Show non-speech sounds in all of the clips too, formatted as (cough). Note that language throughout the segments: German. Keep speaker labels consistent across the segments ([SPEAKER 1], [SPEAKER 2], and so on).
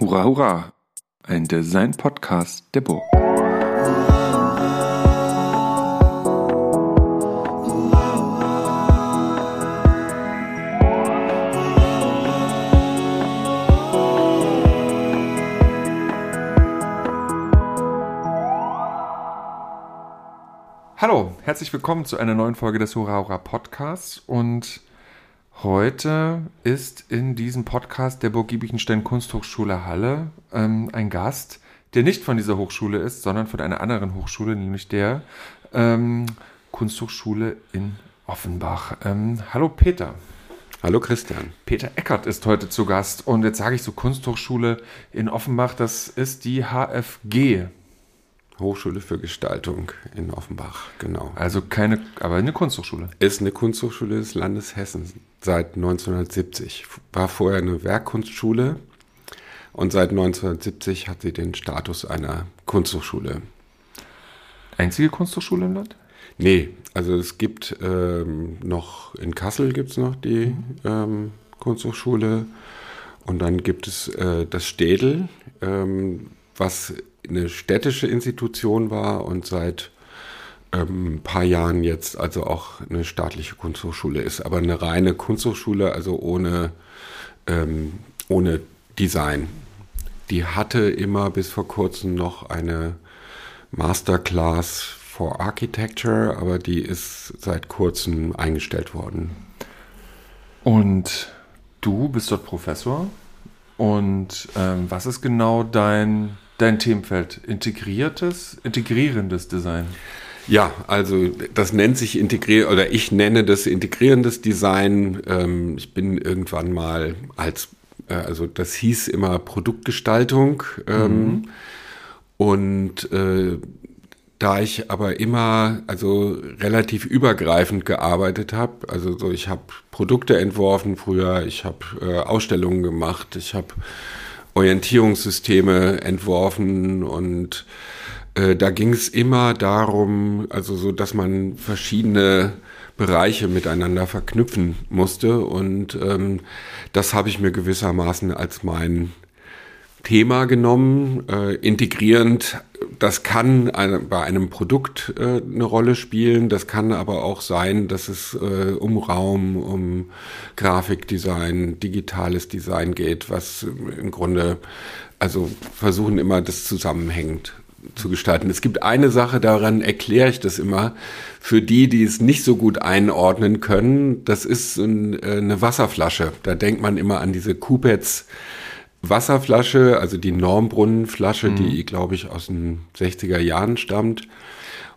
[SPEAKER 1] Hurra, hurra! Ein Design-Podcast der Burg. Hallo, herzlich willkommen zu einer neuen Folge des Hurra, hurra Podcasts und Heute ist in diesem Podcast der Burg Giebichenstein Kunsthochschule Halle ähm, ein Gast, der nicht von dieser Hochschule ist, sondern von einer anderen Hochschule, nämlich der ähm, Kunsthochschule in Offenbach. Ähm, hallo Peter.
[SPEAKER 2] Hallo Christian.
[SPEAKER 1] Peter Eckert ist heute zu Gast und jetzt sage ich so Kunsthochschule in Offenbach, das ist die HFG.
[SPEAKER 2] Hochschule für Gestaltung in Offenbach, genau.
[SPEAKER 1] Also keine, aber eine Kunsthochschule.
[SPEAKER 2] Ist eine Kunsthochschule des Landes Hessen seit 1970. War vorher eine Werkkunstschule und seit 1970 hat sie den Status einer Kunsthochschule.
[SPEAKER 1] Einzige Kunsthochschule im Land?
[SPEAKER 2] Nee, also es gibt ähm, noch, in Kassel gibt es noch die ähm, Kunsthochschule und dann gibt es äh, das Städel, ähm, was eine städtische Institution war und seit ähm, ein paar Jahren jetzt also auch eine staatliche Kunsthochschule ist, aber eine reine Kunsthochschule, also ohne, ähm, ohne Design. Die hatte immer bis vor kurzem noch eine Masterclass for Architecture, aber die ist seit kurzem eingestellt worden.
[SPEAKER 1] Und du bist dort Professor. Und ähm, was ist genau dein dein Themenfeld? Integriertes, integrierendes Design?
[SPEAKER 2] Ja, also das nennt sich integriert oder ich nenne das integrierendes Design. Ähm, ich bin irgendwann mal als, äh, also das hieß immer Produktgestaltung. Ähm, mhm. Und äh, da ich aber immer also relativ übergreifend gearbeitet habe, also so ich habe Produkte entworfen früher, ich habe äh, Ausstellungen gemacht, ich habe Orientierungssysteme entworfen und äh, da ging es immer darum, also so, dass man verschiedene Bereiche miteinander verknüpfen musste und ähm, das habe ich mir gewissermaßen als mein Thema genommen, äh, integrierend. Das kann bei einem Produkt äh, eine Rolle spielen, das kann aber auch sein, dass es äh, um Raum, um Grafikdesign, digitales Design geht, was im Grunde, also versuchen immer das zusammenhängend zu gestalten. Es gibt eine Sache, daran erkläre ich das immer, für die, die es nicht so gut einordnen können, das ist ein, äh, eine Wasserflasche. Da denkt man immer an diese Coupets Wasserflasche, also die Normbrunnenflasche, mhm. die, glaube ich, aus den 60er Jahren stammt.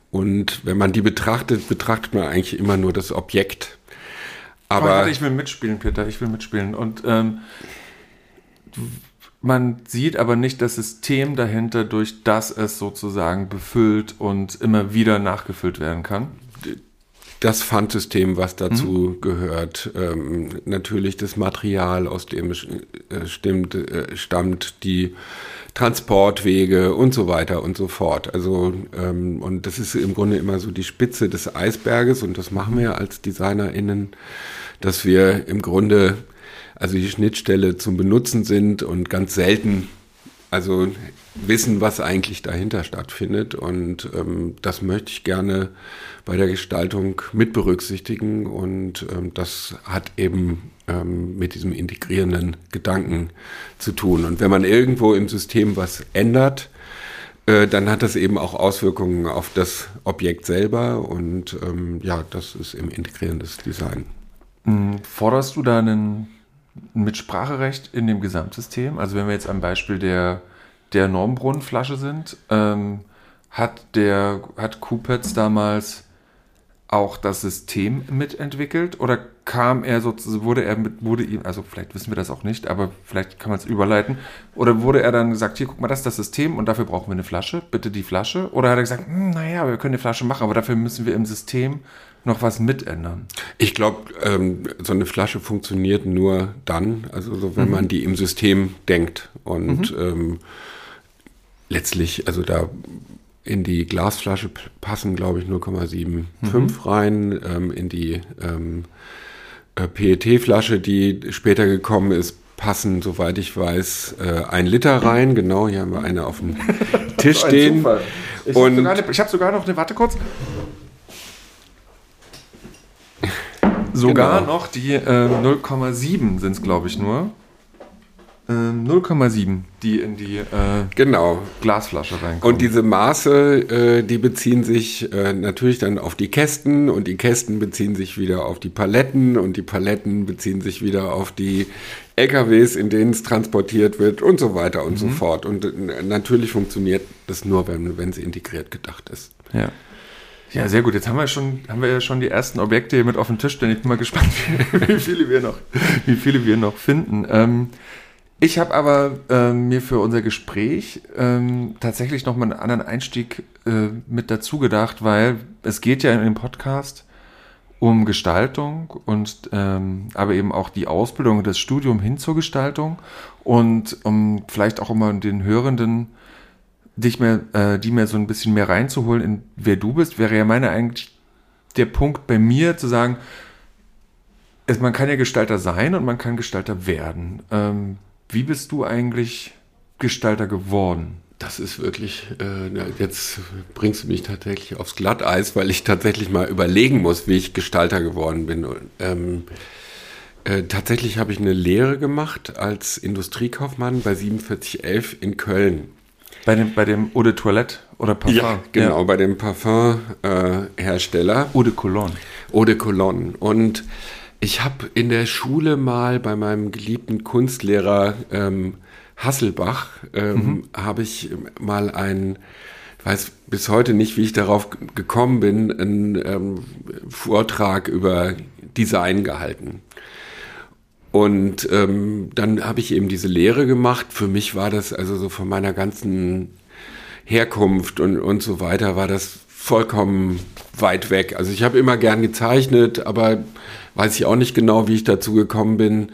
[SPEAKER 2] Und wenn man die betrachtet, betrachtet man eigentlich immer nur das Objekt.
[SPEAKER 1] Aber, ich will mitspielen, Peter, ich will mitspielen. Und ähm, man sieht aber nicht das System dahinter, durch das es sozusagen befüllt und immer wieder nachgefüllt werden kann
[SPEAKER 2] das Pfandsystem, was dazu mhm. gehört, ähm, natürlich das Material, aus dem es äh, stimmt, äh, stammt, die Transportwege und so weiter und so fort. Also ähm, und das ist im Grunde immer so die Spitze des Eisberges und das machen wir als DesignerInnen, dass wir im Grunde also die Schnittstelle zum Benutzen sind und ganz selten also wissen, was eigentlich dahinter stattfindet. Und ähm, das möchte ich gerne bei der Gestaltung mit berücksichtigen. Und ähm, das hat eben ähm, mit diesem integrierenden Gedanken zu tun. Und wenn man irgendwo im System was ändert, äh, dann hat das eben auch Auswirkungen auf das Objekt selber. Und ähm, ja, das ist eben integrierendes Design.
[SPEAKER 1] Hm, forderst du da einen mit Spracherecht in dem Gesamtsystem? Also wenn wir jetzt am Beispiel der, der Normbrunnenflasche sind, ähm, hat der hat Kupets damals auch das System mitentwickelt oder kam er so, wurde er mit, wurde ihm, also vielleicht wissen wir das auch nicht, aber vielleicht kann man es überleiten, oder wurde er dann gesagt, hier guck mal, das ist das System und dafür brauchen wir eine Flasche, bitte die Flasche, oder hat er gesagt, hm, naja, wir können eine Flasche machen, aber dafür müssen wir im System noch was mitändern?
[SPEAKER 2] Ich glaube, ähm, so eine Flasche funktioniert nur dann, also so, wenn mhm. man die im System denkt. Und mhm. ähm, letztlich, also da in die Glasflasche passen, glaube ich, 0,75 mhm. rein. Ähm, in die ähm, äh, PET-Flasche, die später gekommen ist, passen, soweit ich weiß, äh, ein Liter rein. Genau, hier haben wir eine auf dem (laughs) Tisch stehen.
[SPEAKER 1] Ich habe sogar, hab sogar noch eine, warte kurz. Sogar genau. noch die äh, 0,7 sind es, glaube ich, nur. 0,7, ähm, die in die äh,
[SPEAKER 2] genau.
[SPEAKER 1] Glasflasche reinkommen.
[SPEAKER 2] Und diese Maße, äh, die beziehen sich äh, natürlich dann auf die Kästen und die Kästen beziehen sich wieder auf die Paletten und die Paletten beziehen sich wieder auf die LKWs, in denen es transportiert wird und so weiter und mhm. so fort. Und äh, natürlich funktioniert das nur, wenn, wenn es integriert gedacht ist.
[SPEAKER 1] Ja. Ja, sehr gut. Jetzt haben wir schon, haben wir ja schon die ersten Objekte hier mit auf dem Tisch, denn ich bin mal (laughs) gespannt, wie, wie viele wir noch, wie viele wir noch finden. Ähm, ich habe aber ähm, mir für unser Gespräch ähm, tatsächlich noch mal einen anderen Einstieg äh, mit dazu gedacht, weil es geht ja in dem Podcast um Gestaltung und ähm, aber eben auch die Ausbildung, das Studium hin zur Gestaltung und um vielleicht auch immer den Hörenden dich mehr, äh, die mehr so ein bisschen mehr reinzuholen in wer du bist, wäre ja meine eigentlich der Punkt bei mir zu sagen, es, man kann ja Gestalter sein und man kann Gestalter werden. Ähm, wie bist du eigentlich Gestalter geworden?
[SPEAKER 2] Das ist wirklich, äh, jetzt bringst du mich tatsächlich aufs Glatteis, weil ich tatsächlich mal überlegen muss, wie ich Gestalter geworden bin. Ähm, äh, tatsächlich habe ich eine Lehre gemacht als Industriekaufmann bei 4711 in Köln.
[SPEAKER 1] Bei dem, bei dem Eau de Toilette oder Parfum?
[SPEAKER 2] Ja, genau, ja. bei dem Parfumhersteller.
[SPEAKER 1] Äh, Eau de Cologne.
[SPEAKER 2] Eau de Cologne. Und ich habe in der Schule mal bei meinem geliebten Kunstlehrer ähm, Hasselbach, ähm, mhm. habe ich mal ein, weiß bis heute nicht, wie ich darauf gekommen bin, einen ähm, Vortrag über Design gehalten. Und ähm, dann habe ich eben diese Lehre gemacht. Für mich war das also so von meiner ganzen Herkunft und, und so weiter, war das vollkommen weit weg. Also ich habe immer gern gezeichnet, aber weiß ich auch nicht genau, wie ich dazu gekommen bin.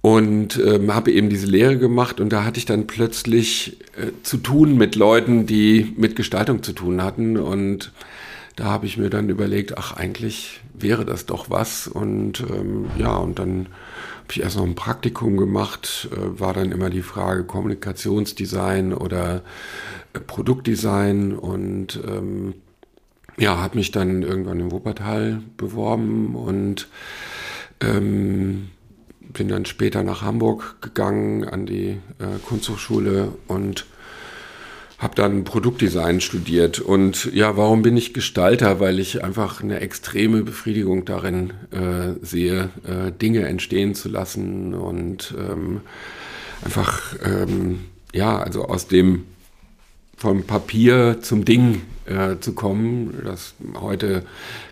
[SPEAKER 2] Und ähm, habe eben diese Lehre gemacht und da hatte ich dann plötzlich äh, zu tun mit Leuten, die mit Gestaltung zu tun hatten. Und da habe ich mir dann überlegt, ach, eigentlich wäre das doch was. Und ähm, ja, und dann habe ich erst noch ein Praktikum gemacht, äh, war dann immer die Frage Kommunikationsdesign oder äh, Produktdesign und ähm, ja, habe mich dann irgendwann in Wuppertal beworben und ähm, bin dann später nach Hamburg gegangen an die äh, Kunsthochschule und habe dann Produktdesign studiert. Und ja, warum bin ich Gestalter? Weil ich einfach eine extreme Befriedigung darin äh, sehe, äh, Dinge entstehen zu lassen und ähm, einfach, ähm, ja, also aus dem vom Papier zum Ding äh, zu kommen. Das, heute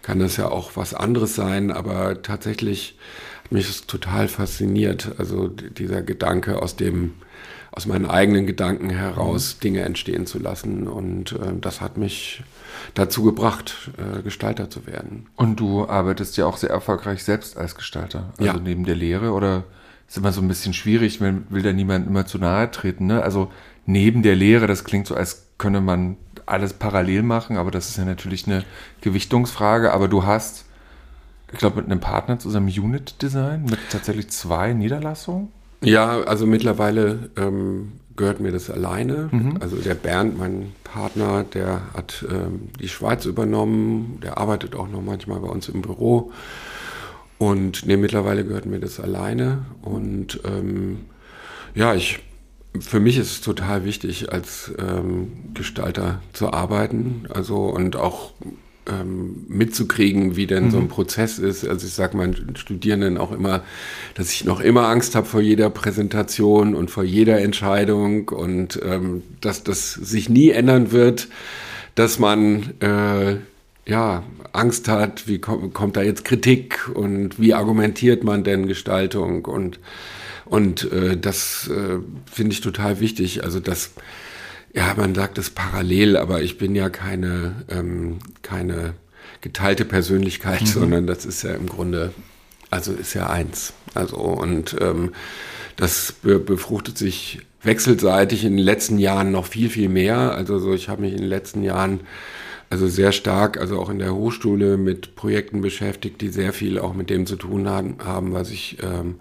[SPEAKER 2] kann das ja auch was anderes sein, aber tatsächlich hat mich das total fasziniert. Also dieser Gedanke aus dem, aus meinen eigenen Gedanken heraus mhm. Dinge entstehen zu lassen. Und äh, das hat mich dazu gebracht, äh, Gestalter zu werden.
[SPEAKER 1] Und du arbeitest ja auch sehr erfolgreich selbst als Gestalter. Also ja. neben der Lehre oder ist immer so ein bisschen schwierig, will, will da niemand immer zu nahe treten. Ne? Also neben der Lehre, das klingt so, als könne man alles parallel machen, aber das ist ja natürlich eine Gewichtungsfrage. Aber du hast, ich glaube, mit einem Partner zusammen Unit Design mit tatsächlich zwei Niederlassungen?
[SPEAKER 2] Ja, also mittlerweile ähm, gehört mir das alleine. Mhm. Also der Bernd, mein Partner, der hat ähm, die Schweiz übernommen, der arbeitet auch noch manchmal bei uns im Büro. Und nee, mittlerweile gehört mir das alleine. Und ähm, ja, ich für mich ist es total wichtig, als ähm, Gestalter zu arbeiten, also und auch mitzukriegen, wie denn so ein mhm. Prozess ist. Also ich sage meinen Studierenden auch immer, dass ich noch immer Angst habe vor jeder Präsentation und vor jeder Entscheidung und ähm, dass das sich nie ändern wird, dass man äh, ja Angst hat, wie kommt, kommt da jetzt Kritik und wie argumentiert man denn Gestaltung und und äh, das äh, finde ich total wichtig. Also das, ja, man sagt es parallel, aber ich bin ja keine, ähm, keine geteilte Persönlichkeit, mhm. sondern das ist ja im Grunde, also ist ja eins. Also und ähm, das be befruchtet sich wechselseitig in den letzten Jahren noch viel, viel mehr. Also so, ich habe mich in den letzten Jahren also sehr stark, also auch in der Hochschule mit Projekten beschäftigt, die sehr viel auch mit dem zu tun haben, haben was ich ähm,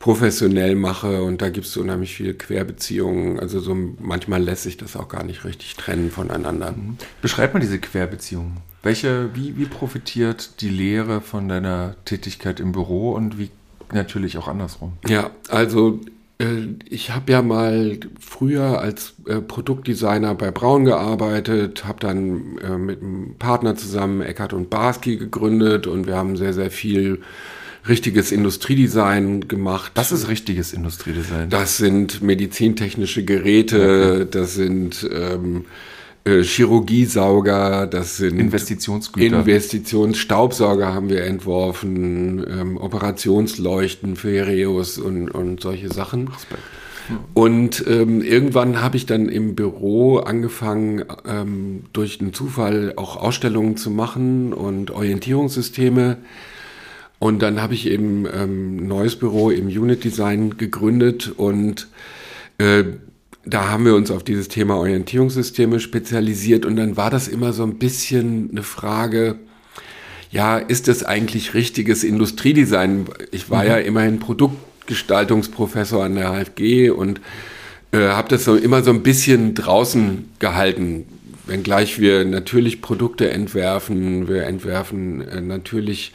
[SPEAKER 2] professionell mache und da gibt es unheimlich viele Querbeziehungen. Also so manchmal lässt sich das auch gar nicht richtig trennen voneinander. Mhm.
[SPEAKER 1] Beschreib mal diese Querbeziehungen. Welche, wie, wie profitiert die Lehre von deiner Tätigkeit im Büro und wie natürlich auch andersrum?
[SPEAKER 2] Ja, also äh, ich habe ja mal früher als äh, Produktdesigner bei Braun gearbeitet, habe dann äh, mit einem Partner zusammen Eckert und Barski gegründet und wir haben sehr, sehr viel richtiges Industriedesign gemacht.
[SPEAKER 1] Das ist richtiges Industriedesign.
[SPEAKER 2] Das sind medizintechnische Geräte, okay. das sind ähm, äh, Chirurgiesauger, das sind
[SPEAKER 1] Investitionsgüter.
[SPEAKER 2] Investitionsstaubsauger haben wir entworfen, ähm, Operationsleuchten für Hereus und, und solche Sachen. Respekt. Und ähm, irgendwann habe ich dann im Büro angefangen, ähm, durch einen Zufall auch Ausstellungen zu machen und Orientierungssysteme. Und dann habe ich eben ähm, ein neues Büro im Unit Design gegründet und äh, da haben wir uns auf dieses Thema Orientierungssysteme spezialisiert und dann war das immer so ein bisschen eine Frage, ja, ist das eigentlich richtiges Industriedesign? Ich war mhm. ja immerhin Produktgestaltungsprofessor an der HFG und äh, habe das so immer so ein bisschen draußen gehalten. Wenngleich wir natürlich Produkte entwerfen, wir entwerfen äh, natürlich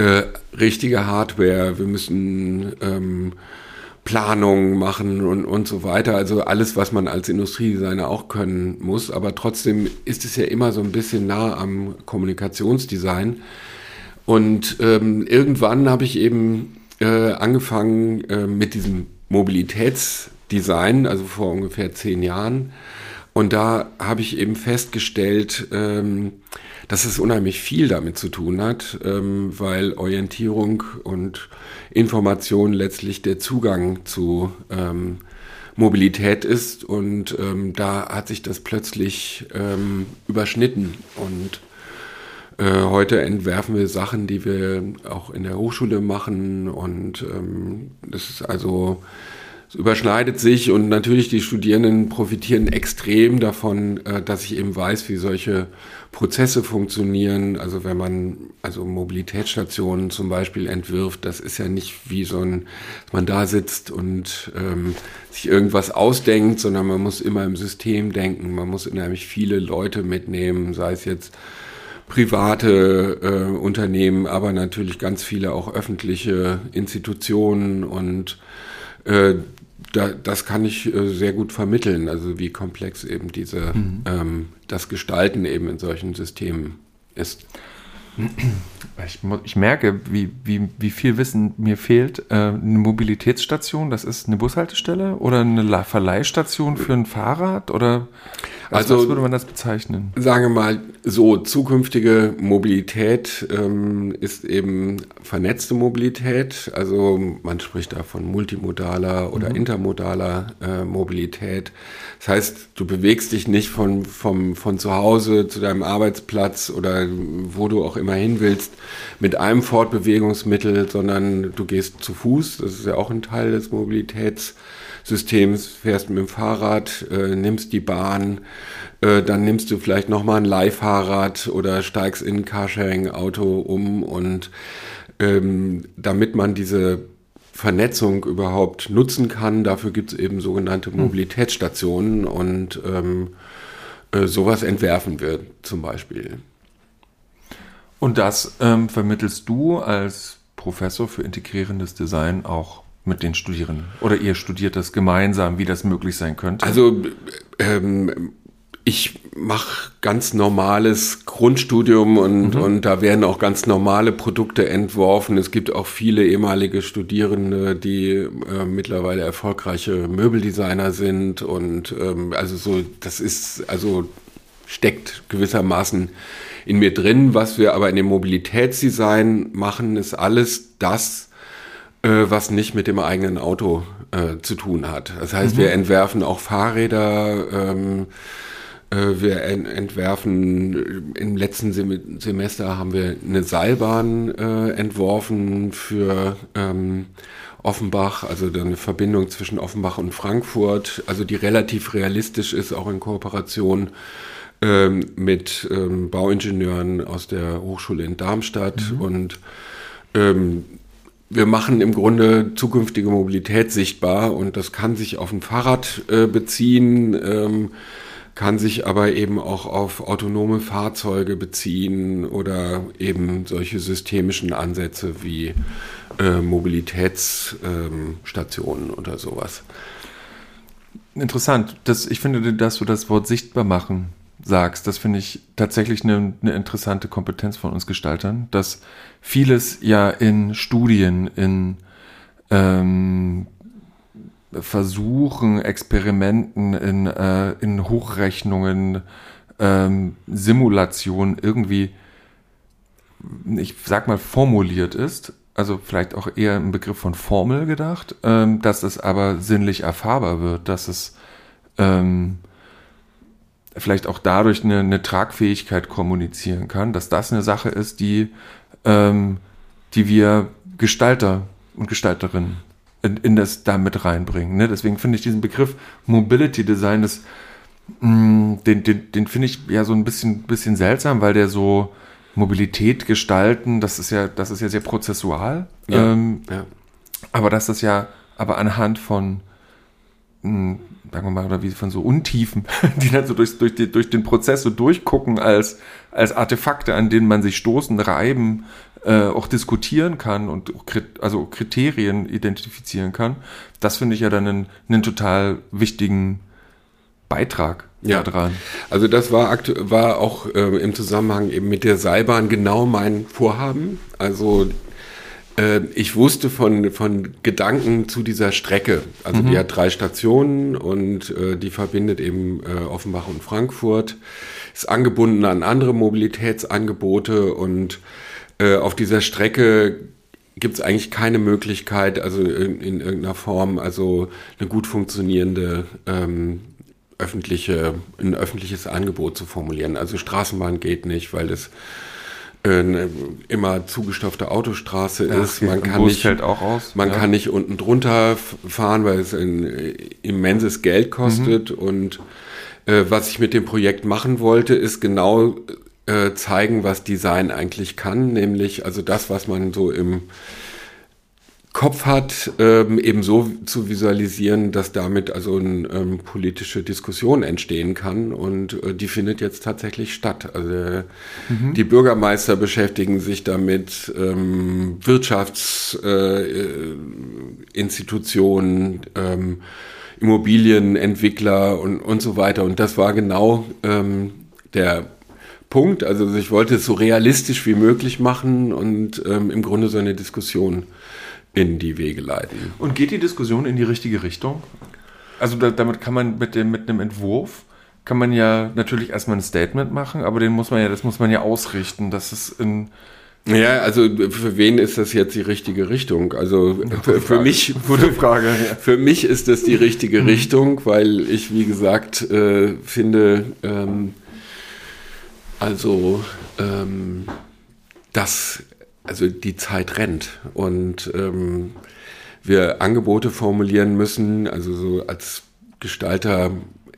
[SPEAKER 2] äh, richtige Hardware, wir müssen ähm, Planungen machen und, und so weiter. Also alles, was man als Industriedesigner auch können muss. Aber trotzdem ist es ja immer so ein bisschen nah am Kommunikationsdesign. Und ähm, irgendwann habe ich eben äh, angefangen äh, mit diesem Mobilitätsdesign, also vor ungefähr zehn Jahren. Und da habe ich eben festgestellt, ähm, dass es unheimlich viel damit zu tun hat, ähm, weil Orientierung und Information letztlich der Zugang zu ähm, Mobilität ist. Und ähm, da hat sich das plötzlich ähm, überschnitten. Und äh, heute entwerfen wir Sachen, die wir auch in der Hochschule machen. Und ähm, das ist also es überschneidet sich und natürlich die Studierenden profitieren extrem davon, äh, dass ich eben weiß, wie solche Prozesse funktionieren. Also wenn man also Mobilitätsstationen zum Beispiel entwirft, das ist ja nicht wie so ein, dass man da sitzt und ähm, sich irgendwas ausdenkt, sondern man muss immer im System denken. Man muss unheimlich viele Leute mitnehmen, sei es jetzt private äh, Unternehmen, aber natürlich ganz viele auch öffentliche Institutionen und äh, da, das kann ich äh, sehr gut vermitteln, also wie komplex eben diese, mhm. ähm, das Gestalten eben in solchen Systemen ist.
[SPEAKER 1] Ich, ich, merke, wie, wie, wie viel Wissen mir fehlt. Äh, eine Mobilitätsstation, das ist eine Bushaltestelle oder eine Verleihstation für ein Fahrrad oder also, also was würde man das bezeichnen?
[SPEAKER 2] Sagen wir mal so, zukünftige Mobilität ähm, ist eben vernetzte Mobilität. Also man spricht da von multimodaler oder mhm. intermodaler äh, Mobilität. Das heißt, du bewegst dich nicht von, vom, von zu Hause zu deinem Arbeitsplatz oder wo du auch immer hin willst mit einem Fortbewegungsmittel, sondern du gehst zu Fuß. Das ist ja auch ein Teil des Mobilitäts. Systems, fährst mit dem Fahrrad, äh, nimmst die Bahn, äh, dann nimmst du vielleicht nochmal ein Leihfahrrad oder steigst in ein Carsharing-Auto um und ähm, damit man diese Vernetzung überhaupt nutzen kann, dafür gibt es eben sogenannte hm. Mobilitätsstationen und ähm, äh, sowas entwerfen wir zum Beispiel.
[SPEAKER 1] Und das ähm, vermittelst du als Professor für integrierendes Design auch mit den Studierenden? Oder ihr studiert das gemeinsam, wie das möglich sein könnte?
[SPEAKER 2] Also ähm, ich mache ganz normales Grundstudium und, mhm. und da werden auch ganz normale Produkte entworfen. Es gibt auch viele ehemalige Studierende, die äh, mittlerweile erfolgreiche Möbeldesigner sind und ähm, also so, das ist also steckt gewissermaßen in mir drin. Was wir aber in dem Mobilitätsdesign machen, ist alles das, äh, was nicht mit dem eigenen Auto äh, zu tun hat. Das heißt, mhm. wir entwerfen auch Fahrräder, ähm, äh, wir en entwerfen, im letzten Sem Semester haben wir eine Seilbahn äh, entworfen für ähm, Offenbach, also eine Verbindung zwischen Offenbach und Frankfurt, also die relativ realistisch ist, auch in Kooperation ähm, mit ähm, Bauingenieuren aus der Hochschule in Darmstadt mhm. und ähm, wir machen im Grunde zukünftige Mobilität sichtbar und das kann sich auf ein Fahrrad äh, beziehen, ähm, kann sich aber eben auch auf autonome Fahrzeuge beziehen oder eben solche systemischen Ansätze wie äh, Mobilitätsstationen ähm, oder sowas.
[SPEAKER 1] Interessant. Das, ich finde, dass du das Wort sichtbar machen sagst, das finde ich tatsächlich eine, eine, interessante Kompetenz von uns Gestaltern, dass vieles ja in Studien, in ähm, Versuchen, Experimenten, in, äh, in Hochrechnungen, ähm, Simulationen irgendwie, ich sag mal, formuliert ist. Also vielleicht auch eher im Begriff von Formel gedacht, ähm, dass es aber sinnlich erfahrbar wird, dass es ähm, vielleicht auch dadurch eine, eine, Tragfähigkeit kommunizieren kann, dass das eine Sache ist, die, ähm, die wir Gestalter und Gestalterinnen in, in das da mit reinbringen. Ne? Deswegen finde ich diesen Begriff Mobility Design, das, mh, mm, den, den, den finde ich ja so ein bisschen, bisschen seltsam, weil der so Mobilität gestalten, das ist ja, das ist ja sehr prozessual. Ja, ähm, ja. Aber dass das ja aber anhand von mh, mm, sagen wir mal, oder wie von so Untiefen, (laughs) die dann so durch, durch, die, durch den Prozess so durchgucken als, als Artefakte, an denen man sich stoßen, reiben, äh, auch diskutieren kann und also Kriterien identifizieren kann. Das finde ich ja dann einen, einen total wichtigen Beitrag
[SPEAKER 2] ja. dran. Also das war, war auch äh, im Zusammenhang eben mit der Seilbahn genau mein Vorhaben. Also ich wusste von, von Gedanken zu dieser Strecke. Also mhm. die hat drei Stationen und äh, die verbindet eben äh, Offenbach und Frankfurt. Ist angebunden an andere Mobilitätsangebote und äh, auf dieser Strecke gibt es eigentlich keine Möglichkeit, also in, in, irgendeiner Form, also eine gut funktionierende ähm, öffentliche, ein öffentliches Angebot zu formulieren. Also Straßenbahn geht nicht, weil es eine immer zugestopfte Autostraße ja, ist. Man kann nicht,
[SPEAKER 1] auch aus.
[SPEAKER 2] Man ja. kann nicht unten drunter fahren, weil es ein äh, immenses Geld kostet. Mhm. Und äh, was ich mit dem Projekt machen wollte, ist genau äh, zeigen, was Design eigentlich kann, nämlich also das, was man so im Kopf hat, ähm, eben so zu visualisieren, dass damit also eine ähm, politische Diskussion entstehen kann und äh, die findet jetzt tatsächlich statt. Also mhm. die Bürgermeister beschäftigen sich damit, ähm, Wirtschaftsinstitutionen, äh, ähm, Immobilienentwickler und, und so weiter. Und das war genau ähm, der Punkt. Also ich wollte es so realistisch wie möglich machen und ähm, im Grunde so eine Diskussion in die Wege leiten.
[SPEAKER 1] Und geht die Diskussion in die richtige Richtung? Also da, damit kann man mit, dem, mit einem Entwurf kann man ja natürlich erstmal ein Statement machen, aber den muss man ja, das muss man ja ausrichten, dass es in
[SPEAKER 2] ja, also für wen ist das jetzt die richtige Richtung? Also für, für mich,
[SPEAKER 1] gute Frage.
[SPEAKER 2] Ja. Für mich ist das die richtige mhm. Richtung, weil ich wie gesagt äh, finde, ähm, also ähm, dass also die Zeit rennt und ähm, wir Angebote formulieren müssen, also so als Gestalter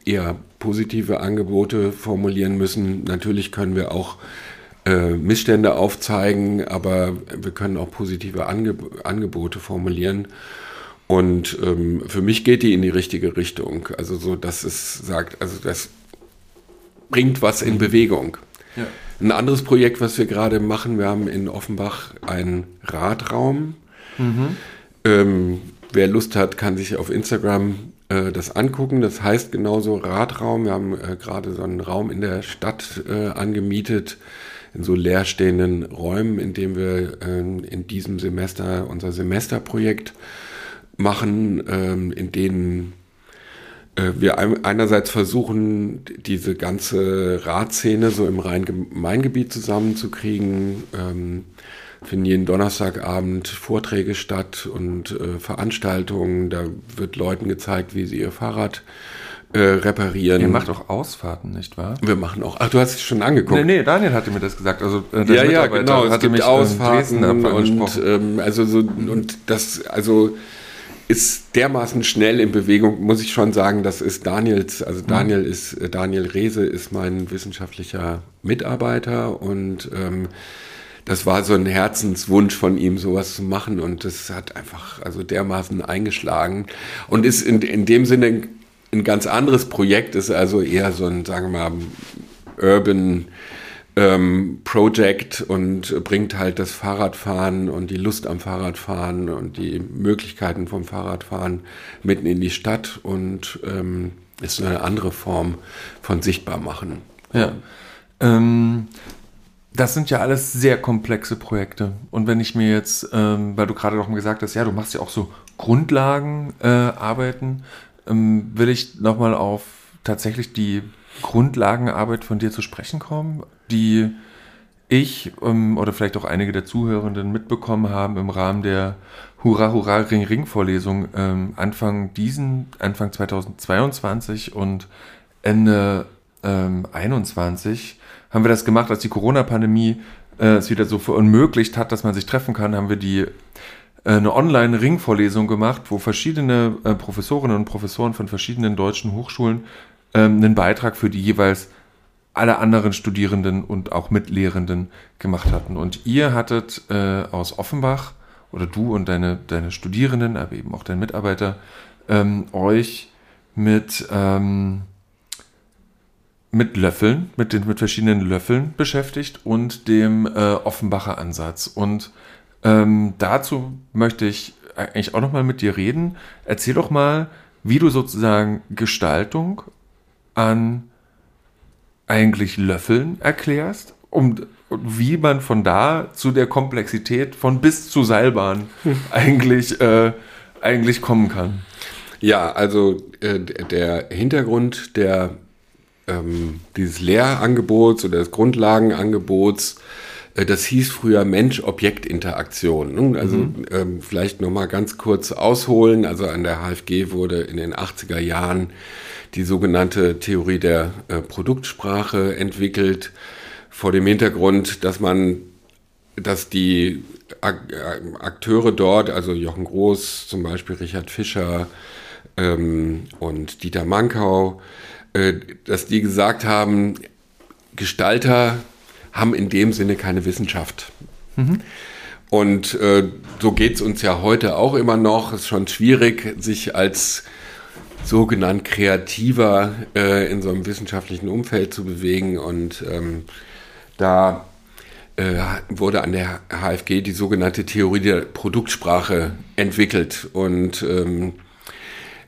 [SPEAKER 2] eher positive Angebote formulieren müssen. Natürlich können wir auch äh, Missstände aufzeigen, aber wir können auch positive Ange Angebote formulieren. Und ähm, für mich geht die in die richtige Richtung. Also so, dass es sagt, also das bringt was in Bewegung. Ja. Ein anderes Projekt, was wir gerade machen, wir haben in Offenbach einen Radraum. Mhm. Ähm, wer Lust hat, kann sich auf Instagram äh, das angucken. Das heißt genauso Radraum. Wir haben äh, gerade so einen Raum in der Stadt äh, angemietet, in so leerstehenden Räumen, in dem wir ähm, in diesem Semester unser Semesterprojekt machen, ähm, in denen wir einerseits versuchen, diese ganze Radszene so im Rhein-Main-Gebiet zusammenzukriegen. Ähm, finden jeden Donnerstagabend Vorträge statt und äh, Veranstaltungen. Da wird Leuten gezeigt, wie sie ihr Fahrrad äh, reparieren.
[SPEAKER 1] Ihr macht auch Ausfahrten, nicht wahr?
[SPEAKER 2] Wir machen auch. Ach, du hast es schon angeguckt.
[SPEAKER 1] Nee, nee, Daniel hatte mir das gesagt. Also
[SPEAKER 2] äh, ja, ja, genau. Es gibt mich, Ausfahrten und ähm, also so und das also ist dermaßen schnell in Bewegung, muss ich schon sagen, das ist Daniels, also mhm. Daniel ist, äh, Daniel Rehse ist mein wissenschaftlicher Mitarbeiter und ähm, das war so ein Herzenswunsch von ihm, sowas zu machen. Und das hat einfach also dermaßen eingeschlagen und ist in, in dem Sinne ein ganz anderes Projekt, ist also eher so ein, sagen wir mal, Urban ähm, Project und bringt halt das Fahrradfahren und die Lust am Fahrradfahren und die Möglichkeiten vom Fahrradfahren mitten in die Stadt und ähm, ist eine andere Form von Sichtbarmachen.
[SPEAKER 1] Ja. Ähm, das sind ja alles sehr komplexe Projekte. Und wenn ich mir jetzt, ähm, weil du gerade noch mal gesagt hast, ja, du machst ja auch so Grundlagenarbeiten, äh, will ich nochmal auf tatsächlich die Grundlagenarbeit von dir zu sprechen kommen, die ich ähm, oder vielleicht auch einige der Zuhörenden mitbekommen haben im Rahmen der Hurra Hurra Ring Ring Vorlesung ähm, Anfang diesen, Anfang 2022 und Ende ähm, 21 haben wir das gemacht, als die Corona-Pandemie äh, es wieder so verunmöglicht hat, dass man sich treffen kann, haben wir die äh, eine Online-Ringvorlesung gemacht, wo verschiedene äh, Professorinnen und Professoren von verschiedenen deutschen Hochschulen ähm, einen Beitrag für die jeweils alle anderen Studierenden und auch Mitlehrenden gemacht hatten. Und ihr hattet äh, aus Offenbach oder du und deine, deine Studierenden, aber eben auch dein Mitarbeiter, ähm, euch mit ähm, mit Löffeln, mit den mit verschiedenen Löffeln beschäftigt und dem äh, Offenbacher Ansatz. Und ähm, dazu möchte ich eigentlich auch noch mal mit dir reden. Erzähl doch mal, wie du sozusagen Gestaltung an eigentlich Löffeln erklärst, um wie man von da zu der Komplexität von bis zu Seilbahn (laughs) eigentlich, äh, eigentlich kommen kann.
[SPEAKER 2] Ja, also äh, der Hintergrund der ähm, dieses Lehrangebots oder des Grundlagenangebots, äh, das hieß früher Mensch-Objekt-Interaktion. Also mhm. ähm, vielleicht nochmal ganz kurz ausholen. Also an der HFG wurde in den 80er Jahren die sogenannte Theorie der äh, Produktsprache entwickelt, vor dem Hintergrund, dass man, dass die Akteure dort, also Jochen Groß, zum Beispiel Richard Fischer ähm, und Dieter Mankau, äh, dass die gesagt haben, Gestalter haben in dem Sinne keine Wissenschaft. Mhm. Und äh, so geht es uns ja heute auch immer noch. Es ist schon schwierig, sich als sogenannt Kreativer äh, in so einem wissenschaftlichen Umfeld zu bewegen. Und ähm, da äh, wurde an der HFG die sogenannte Theorie der Produktsprache entwickelt. Und ähm,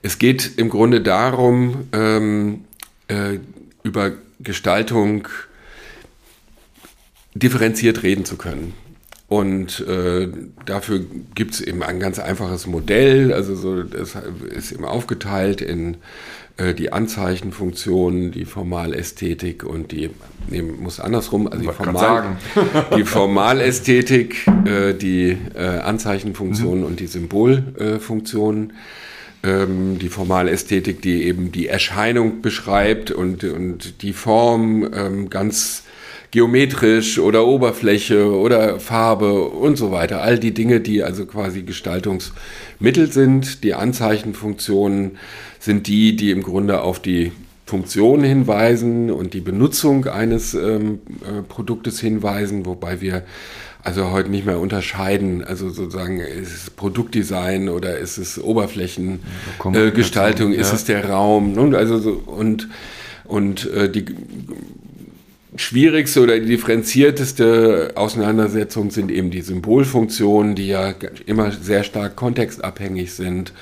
[SPEAKER 2] es geht im Grunde darum, ähm, äh, über Gestaltung differenziert reden zu können. Und äh, dafür gibt es eben ein ganz einfaches Modell. Also so, das ist eben aufgeteilt in äh, die Anzeichenfunktionen, die Formalästhetik und die, nee, muss andersrum, also die, Formal, (laughs) die Formalästhetik, äh, die äh, Anzeichenfunktionen mhm. und die Symbolfunktionen. Ähm, die Formalästhetik, die eben die Erscheinung beschreibt und, und die Form ähm, ganz geometrisch oder Oberfläche oder Farbe und so weiter. All die Dinge, die also quasi Gestaltungsmittel sind. Die Anzeichenfunktionen sind die, die im Grunde auf die Funktion hinweisen und die Benutzung eines ähm, äh, Produktes hinweisen, wobei wir also heute nicht mehr unterscheiden. Also sozusagen, ist es Produktdesign oder ist es Oberflächengestaltung, äh, ist ja. es der Raum? Ne? Also so, und und äh, die schwierigste oder die differenzierteste Auseinandersetzung sind eben die Symbolfunktionen, die ja immer sehr stark kontextabhängig sind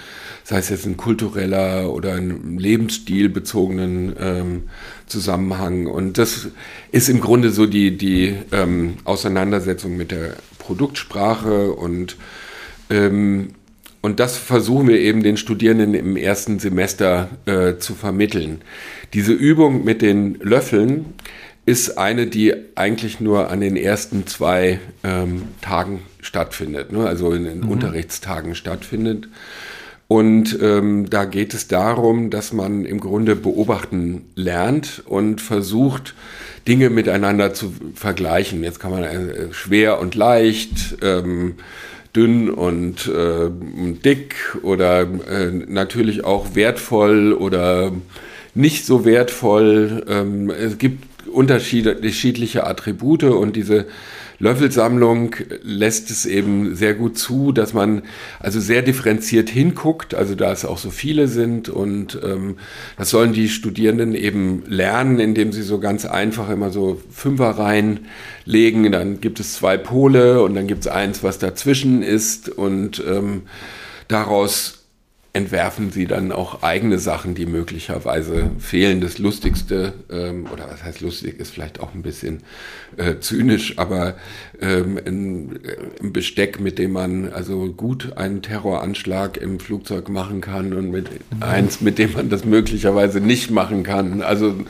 [SPEAKER 2] sei es jetzt ein kultureller oder ein lebensstilbezogenen ähm, Zusammenhang. Und das ist im Grunde so die, die ähm, Auseinandersetzung mit der Produktsprache und ähm, und das versuchen wir eben den Studierenden im ersten Semester äh, zu vermitteln. Diese Übung mit den Löffeln ist eine, die eigentlich nur an den ersten zwei ähm, Tagen stattfindet, ne? also in den mhm. Unterrichtstagen stattfindet. Und ähm, da geht es darum, dass man im Grunde beobachten lernt und versucht, Dinge miteinander zu vergleichen. Jetzt kann man äh, schwer und leicht, ähm, dünn und äh, dick oder äh, natürlich auch wertvoll oder nicht so wertvoll. Ähm, es gibt unterschiedliche Attribute und diese Löffelsammlung lässt es eben sehr gut zu, dass man also sehr differenziert hinguckt, also da es auch so viele sind und ähm, das sollen die Studierenden eben lernen, indem sie so ganz einfach immer so Fünferreihen legen, dann gibt es zwei Pole und dann gibt es eins, was dazwischen ist und ähm, daraus entwerfen sie dann auch eigene Sachen, die möglicherweise fehlen. Das Lustigste, ähm, oder was heißt lustig, ist vielleicht auch ein bisschen äh, zynisch, aber ähm, ein, ein, Besteck, mit dem man also gut einen Terroranschlag im Flugzeug machen kann und mit mhm. eins, mit dem man das möglicherweise nicht machen kann. Also mhm.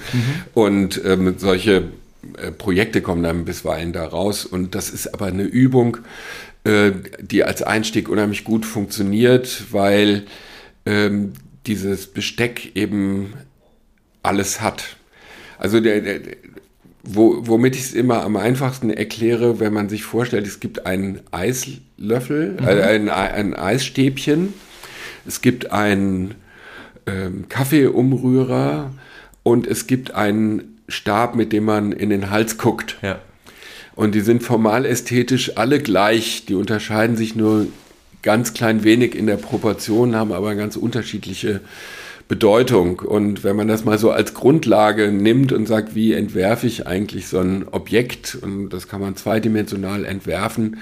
[SPEAKER 2] und ähm, solche äh, Projekte kommen dann bisweilen da raus und das ist aber eine Übung, äh, die als Einstieg unheimlich gut funktioniert, weil ähm, dieses Besteck eben alles hat. Also der, der wo, womit ich es immer am einfachsten erkläre, wenn man sich vorstellt, es gibt einen Eislöffel, mhm. äh, ein, ein Eisstäbchen, es gibt einen ähm, Kaffeeumrührer und es gibt einen Stab, mit dem man in den Hals guckt. Ja. Und die sind formal ästhetisch alle gleich. Die unterscheiden sich nur ganz klein wenig in der Proportion, haben aber ganz unterschiedliche Bedeutung. Und wenn man das mal so als Grundlage nimmt und sagt, wie entwerfe ich eigentlich so ein Objekt, und das kann man zweidimensional entwerfen,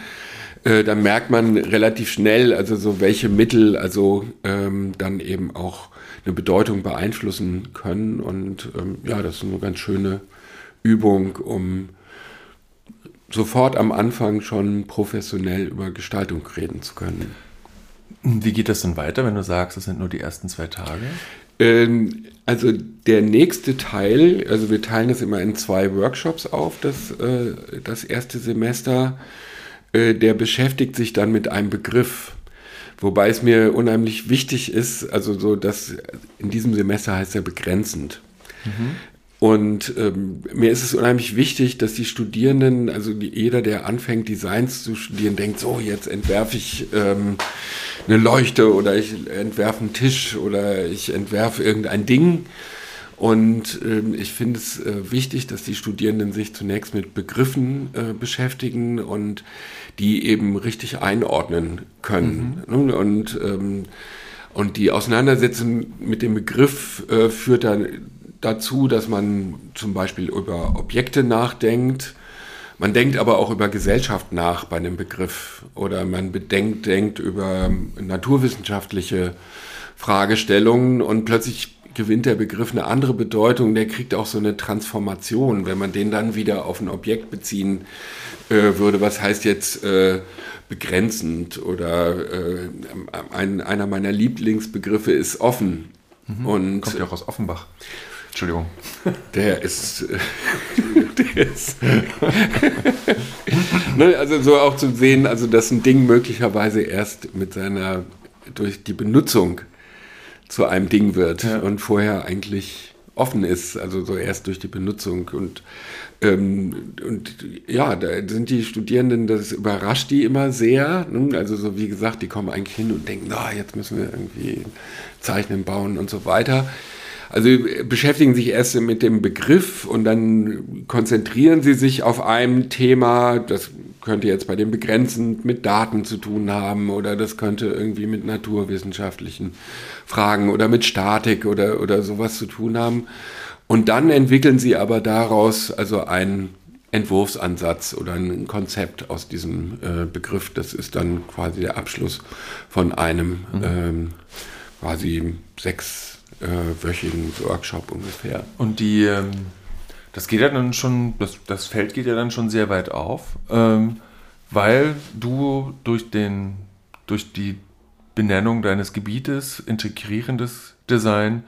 [SPEAKER 2] äh, dann merkt man relativ schnell, also so welche Mittel also ähm, dann eben auch eine Bedeutung beeinflussen können. Und ähm, ja, das ist eine ganz schöne Übung, um sofort am Anfang schon professionell über Gestaltung reden zu können.
[SPEAKER 1] Wie geht das denn weiter, wenn du sagst, es sind nur die ersten zwei Tage?
[SPEAKER 2] Ähm, also der nächste Teil, also wir teilen das immer in zwei Workshops auf, das, äh, das erste Semester, äh, der beschäftigt sich dann mit einem Begriff. Wobei es mir unheimlich wichtig ist, also so, dass in diesem Semester heißt er begrenzend. Mhm. Und ähm, mir ist es unheimlich wichtig, dass die Studierenden, also die, jeder, der anfängt, Designs zu studieren, denkt, so, jetzt entwerfe ich ähm, eine Leuchte oder ich entwerfe einen Tisch oder ich entwerfe irgendein Ding. Und ähm, ich finde es äh, wichtig, dass die Studierenden sich zunächst mit Begriffen äh, beschäftigen und die eben richtig einordnen können. Mhm. Und, ähm, und die Auseinandersetzung mit dem Begriff äh, führt dann dazu, dass man zum Beispiel über Objekte nachdenkt. Man denkt aber auch über Gesellschaft nach bei einem Begriff oder man bedenkt, denkt über naturwissenschaftliche Fragestellungen und plötzlich gewinnt der Begriff eine andere Bedeutung, der kriegt auch so eine Transformation, wenn man den dann wieder auf ein Objekt beziehen äh, würde. Was heißt jetzt äh, begrenzend oder äh, ein, einer meiner Lieblingsbegriffe ist offen.
[SPEAKER 1] Mhm. Und, Kommt ja auch aus Offenbach. Entschuldigung. (laughs)
[SPEAKER 2] Der ist. (laughs) der ist (laughs) ne, also so auch zu sehen, also dass ein Ding möglicherweise erst mit seiner, durch die Benutzung zu einem Ding wird ja. und vorher eigentlich offen ist, also so erst durch die Benutzung. Und, ähm, und ja, da sind die Studierenden, das überrascht die immer sehr. Ne? Also so wie gesagt, die kommen eigentlich hin und denken, na, jetzt müssen wir irgendwie zeichnen, bauen und so weiter. Also beschäftigen sich erst mit dem Begriff und dann konzentrieren sie sich auf ein Thema. Das könnte jetzt bei dem begrenzend mit Daten zu tun haben oder das könnte irgendwie mit naturwissenschaftlichen Fragen oder mit Statik oder, oder sowas zu tun haben. Und dann entwickeln sie aber daraus also einen Entwurfsansatz oder ein Konzept aus diesem äh, Begriff. Das ist dann quasi der Abschluss von einem mhm. ähm, quasi sechs äh, wöchigen Workshop ungefähr.
[SPEAKER 1] Und die, ähm, das geht ja dann schon, das, das Feld geht ja dann schon sehr weit auf, ähm, weil du durch den, durch die Benennung deines Gebietes, integrierendes Design,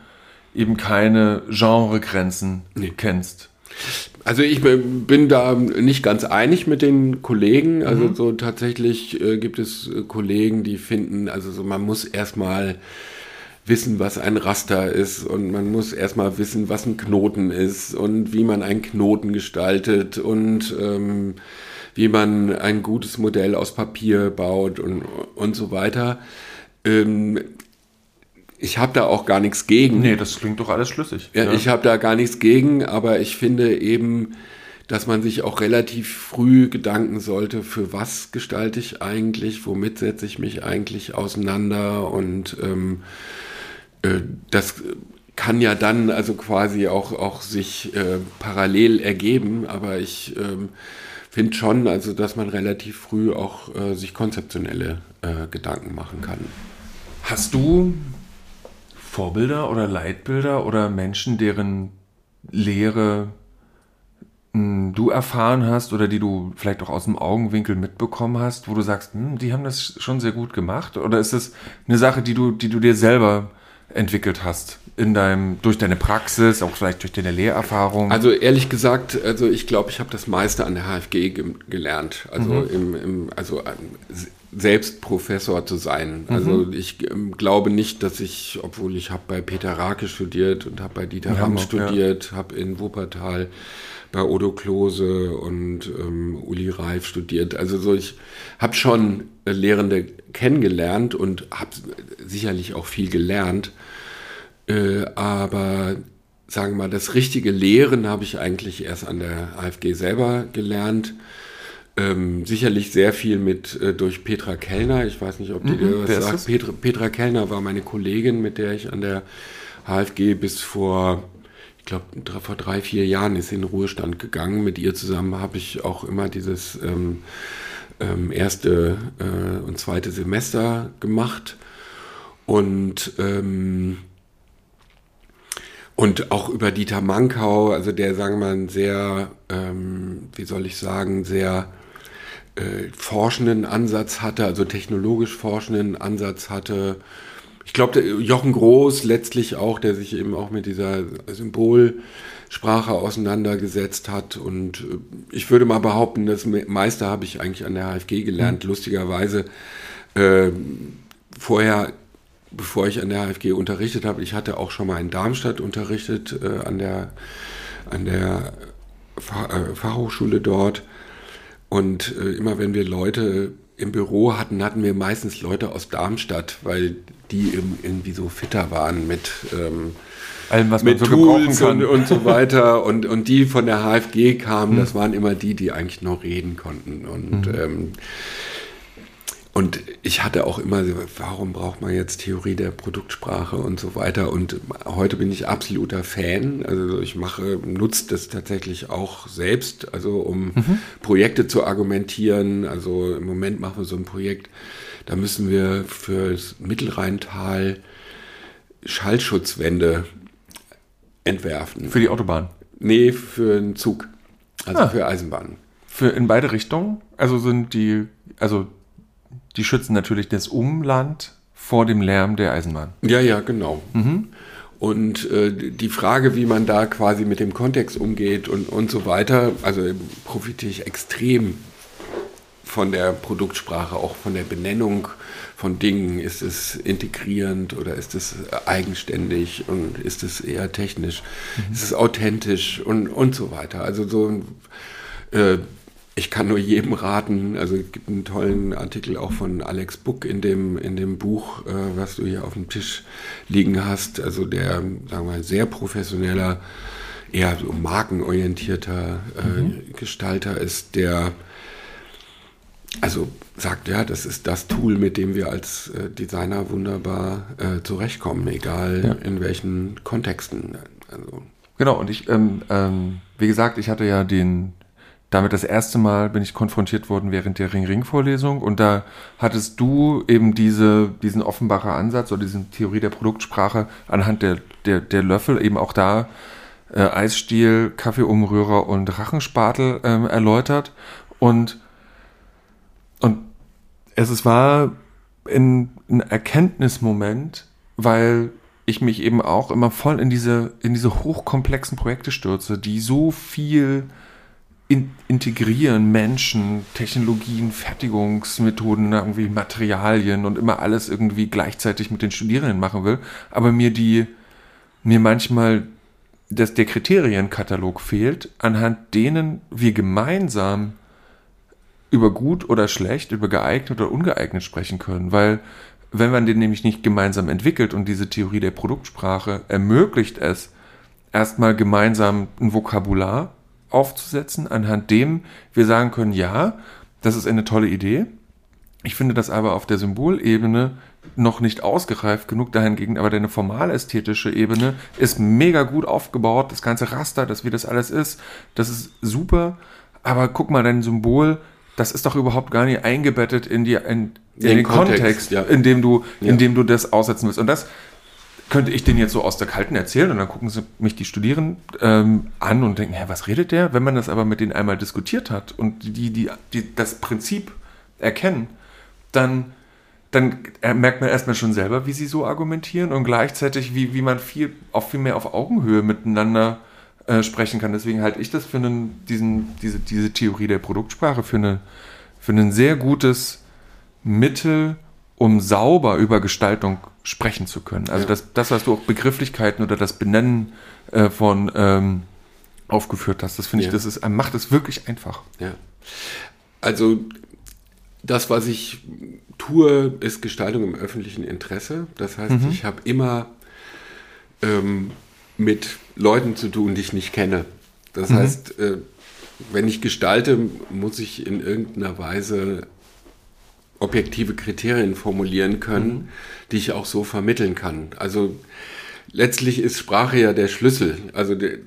[SPEAKER 1] eben keine Genregrenzen nee. kennst.
[SPEAKER 2] Also ich bin da nicht ganz einig mit den Kollegen. Also mhm. so tatsächlich äh, gibt es äh, Kollegen, die finden, also so man muss erstmal wissen, was ein Raster ist und man muss erstmal wissen, was ein Knoten ist und wie man einen Knoten gestaltet und ähm, wie man ein gutes Modell aus Papier baut und, und so weiter. Ähm, ich habe da auch gar nichts gegen.
[SPEAKER 1] Nee, das klingt doch alles schlüssig.
[SPEAKER 2] Ja, ja. Ich habe da gar nichts gegen, aber ich finde eben, dass man sich auch relativ früh Gedanken sollte, für was gestalte ich eigentlich, womit setze ich mich eigentlich auseinander und ähm, äh, das kann ja dann also quasi auch, auch sich äh, parallel ergeben, aber ich ähm, finde schon, also dass man relativ früh auch äh, sich konzeptionelle äh, Gedanken machen kann.
[SPEAKER 1] Hast du Vorbilder oder Leitbilder oder Menschen, deren Lehre hm, du erfahren hast oder die du vielleicht auch aus dem Augenwinkel mitbekommen hast, wo du sagst, hm, die haben das schon sehr gut gemacht? Oder ist es eine Sache, die du, die du dir selber entwickelt hast in deinem durch deine Praxis, auch vielleicht durch deine Lehrerfahrung?
[SPEAKER 2] Also ehrlich gesagt, also ich glaube, ich habe das meiste an der HFG ge gelernt. Also mhm. im, im, also selbst Professor zu sein. Mhm. Also ich ähm, glaube nicht, dass ich, obwohl ich habe bei Peter Rake studiert und habe bei Dieter Ramm studiert, ja. habe in Wuppertal bei Odo Klose und ähm, Uli Reif studiert. Also so, ich habe schon Lehrende kennengelernt und habe sicherlich auch viel gelernt. Äh, aber sagen wir mal, das richtige Lehren habe ich eigentlich erst an der AfG selber gelernt. Ähm, sicherlich sehr viel mit äh, durch Petra Kellner. Ich weiß nicht, ob die mhm, dir was sagt. Petra, Petra Kellner war meine Kollegin, mit der ich an der HFG bis vor ich glaube, vor drei, vier Jahren ist in den Ruhestand gegangen. Mit ihr zusammen habe ich auch immer dieses ähm, ähm, erste äh, und zweite Semester gemacht. Und, ähm, und auch über Dieter Mankau, also der, sagen wir mal, sehr, ähm, wie soll ich sagen, sehr äh, forschenden Ansatz hatte, also technologisch forschenden Ansatz hatte ich glaube, Jochen Groß letztlich auch, der sich eben auch mit dieser Symbolsprache auseinandergesetzt hat. Und äh, ich würde mal behaupten, das meiste habe ich eigentlich an der HFG gelernt. Mhm. Lustigerweise äh, vorher, bevor ich an der HFG unterrichtet habe, ich hatte auch schon mal in Darmstadt unterrichtet, äh, an der, an der äh, Fachhochschule dort. Und äh, immer wenn wir Leute im Büro hatten, hatten wir meistens Leute aus Darmstadt, weil die irgendwie so fitter waren mit ähm, allem, was man so Tools. Und, und so weiter. (laughs) Und, und die von der HFG kamen, mhm. das waren immer die, die eigentlich noch reden konnten. Und mhm. ähm, und ich hatte auch immer, warum braucht man jetzt Theorie der Produktsprache und so weiter. Und heute bin ich absoluter Fan. Also ich mache, nutze das tatsächlich auch selbst, also um mhm. Projekte zu argumentieren. Also im Moment machen wir so ein Projekt, da müssen wir für das Mittelrheintal Schallschutzwände entwerfen.
[SPEAKER 1] Für die Autobahn?
[SPEAKER 2] Nee, für einen Zug. Also ah. für Eisenbahnen.
[SPEAKER 1] Für in beide Richtungen? Also sind die, also die schützen natürlich das Umland vor dem Lärm der Eisenbahn.
[SPEAKER 2] Ja, ja, genau. Mhm. Und äh, die Frage, wie man da quasi mit dem Kontext umgeht und, und so weiter, also profitiere ich extrem von der Produktsprache, auch von der Benennung von Dingen. Ist es integrierend oder ist es eigenständig und ist es eher technisch? Mhm. Ist es authentisch und, und so weiter. Also so äh, ich kann nur jedem raten, also es gibt einen tollen Artikel auch von Alex Buck in dem, in dem Buch, äh, was du hier auf dem Tisch liegen hast. Also der, sagen wir mal, sehr professioneller, eher so markenorientierter äh, mhm. Gestalter ist, der also sagt, ja, das ist das Tool, mit dem wir als äh, Designer wunderbar äh, zurechtkommen, egal ja. in welchen Kontexten.
[SPEAKER 1] Also. Genau, und ich, ähm, ähm, wie gesagt, ich hatte ja den damit das erste Mal bin ich konfrontiert worden während der Ring-Ring-Vorlesung und da hattest du eben diese, diesen Offenbacher Ansatz oder diese Theorie der Produktsprache anhand der, der, der Löffel eben auch da äh, Eisstiel, Kaffeeumrührer und Rachenspatel ähm, erläutert und, und es, war ein, ein Erkenntnismoment, weil ich mich eben auch immer voll in diese, in diese hochkomplexen Projekte stürze, die so viel in, integrieren Menschen, Technologien, Fertigungsmethoden, irgendwie Materialien und immer alles irgendwie gleichzeitig mit den Studierenden machen will, aber mir die, mir manchmal dass der Kriterienkatalog fehlt, anhand denen wir gemeinsam über gut oder schlecht, über geeignet oder ungeeignet sprechen können, weil wenn man den nämlich nicht gemeinsam entwickelt und diese Theorie der Produktsprache ermöglicht es, erstmal gemeinsam ein Vokabular aufzusetzen, anhand dem wir sagen können, ja, das ist eine tolle Idee. Ich finde das aber auf der Symbolebene noch nicht ausgereift genug dahingegen, aber deine formal-ästhetische Ebene ist mega gut aufgebaut. Das ganze Raster, das wie das alles ist, das ist super. Aber guck mal, dein Symbol, das ist doch überhaupt gar nicht eingebettet in, die, in, in den, den, Kontext, Kontext ja. in, dem du, ja. in dem du das aussetzen willst. Und das könnte ich denen jetzt so aus der Kalten erzählen und dann gucken sie mich die Studierenden ähm, an und denken, hä, was redet der? Wenn man das aber mit denen einmal diskutiert hat und die, die, die das Prinzip erkennen, dann, dann merkt man erstmal schon selber, wie sie so argumentieren und gleichzeitig, wie, wie man viel, auch viel mehr auf Augenhöhe miteinander äh, sprechen kann. Deswegen halte ich das für einen, diesen, diese, diese Theorie der Produktsprache für, eine, für ein sehr gutes Mittel, um sauber über Gestaltung sprechen zu können. Also ja. das, das, was du auch Begrifflichkeiten oder das Benennen äh, von ähm, aufgeführt hast, das finde ja. ich, das ist, macht es wirklich einfach.
[SPEAKER 2] Ja. Also das, was ich tue, ist Gestaltung im öffentlichen Interesse. Das heißt, mhm. ich habe immer ähm, mit Leuten zu tun, die ich nicht kenne. Das mhm. heißt, äh, wenn ich gestalte, muss ich in irgendeiner Weise objektive Kriterien formulieren können, mhm. die ich auch so vermitteln kann. Also letztlich ist Sprache ja der Schlüssel. Also der,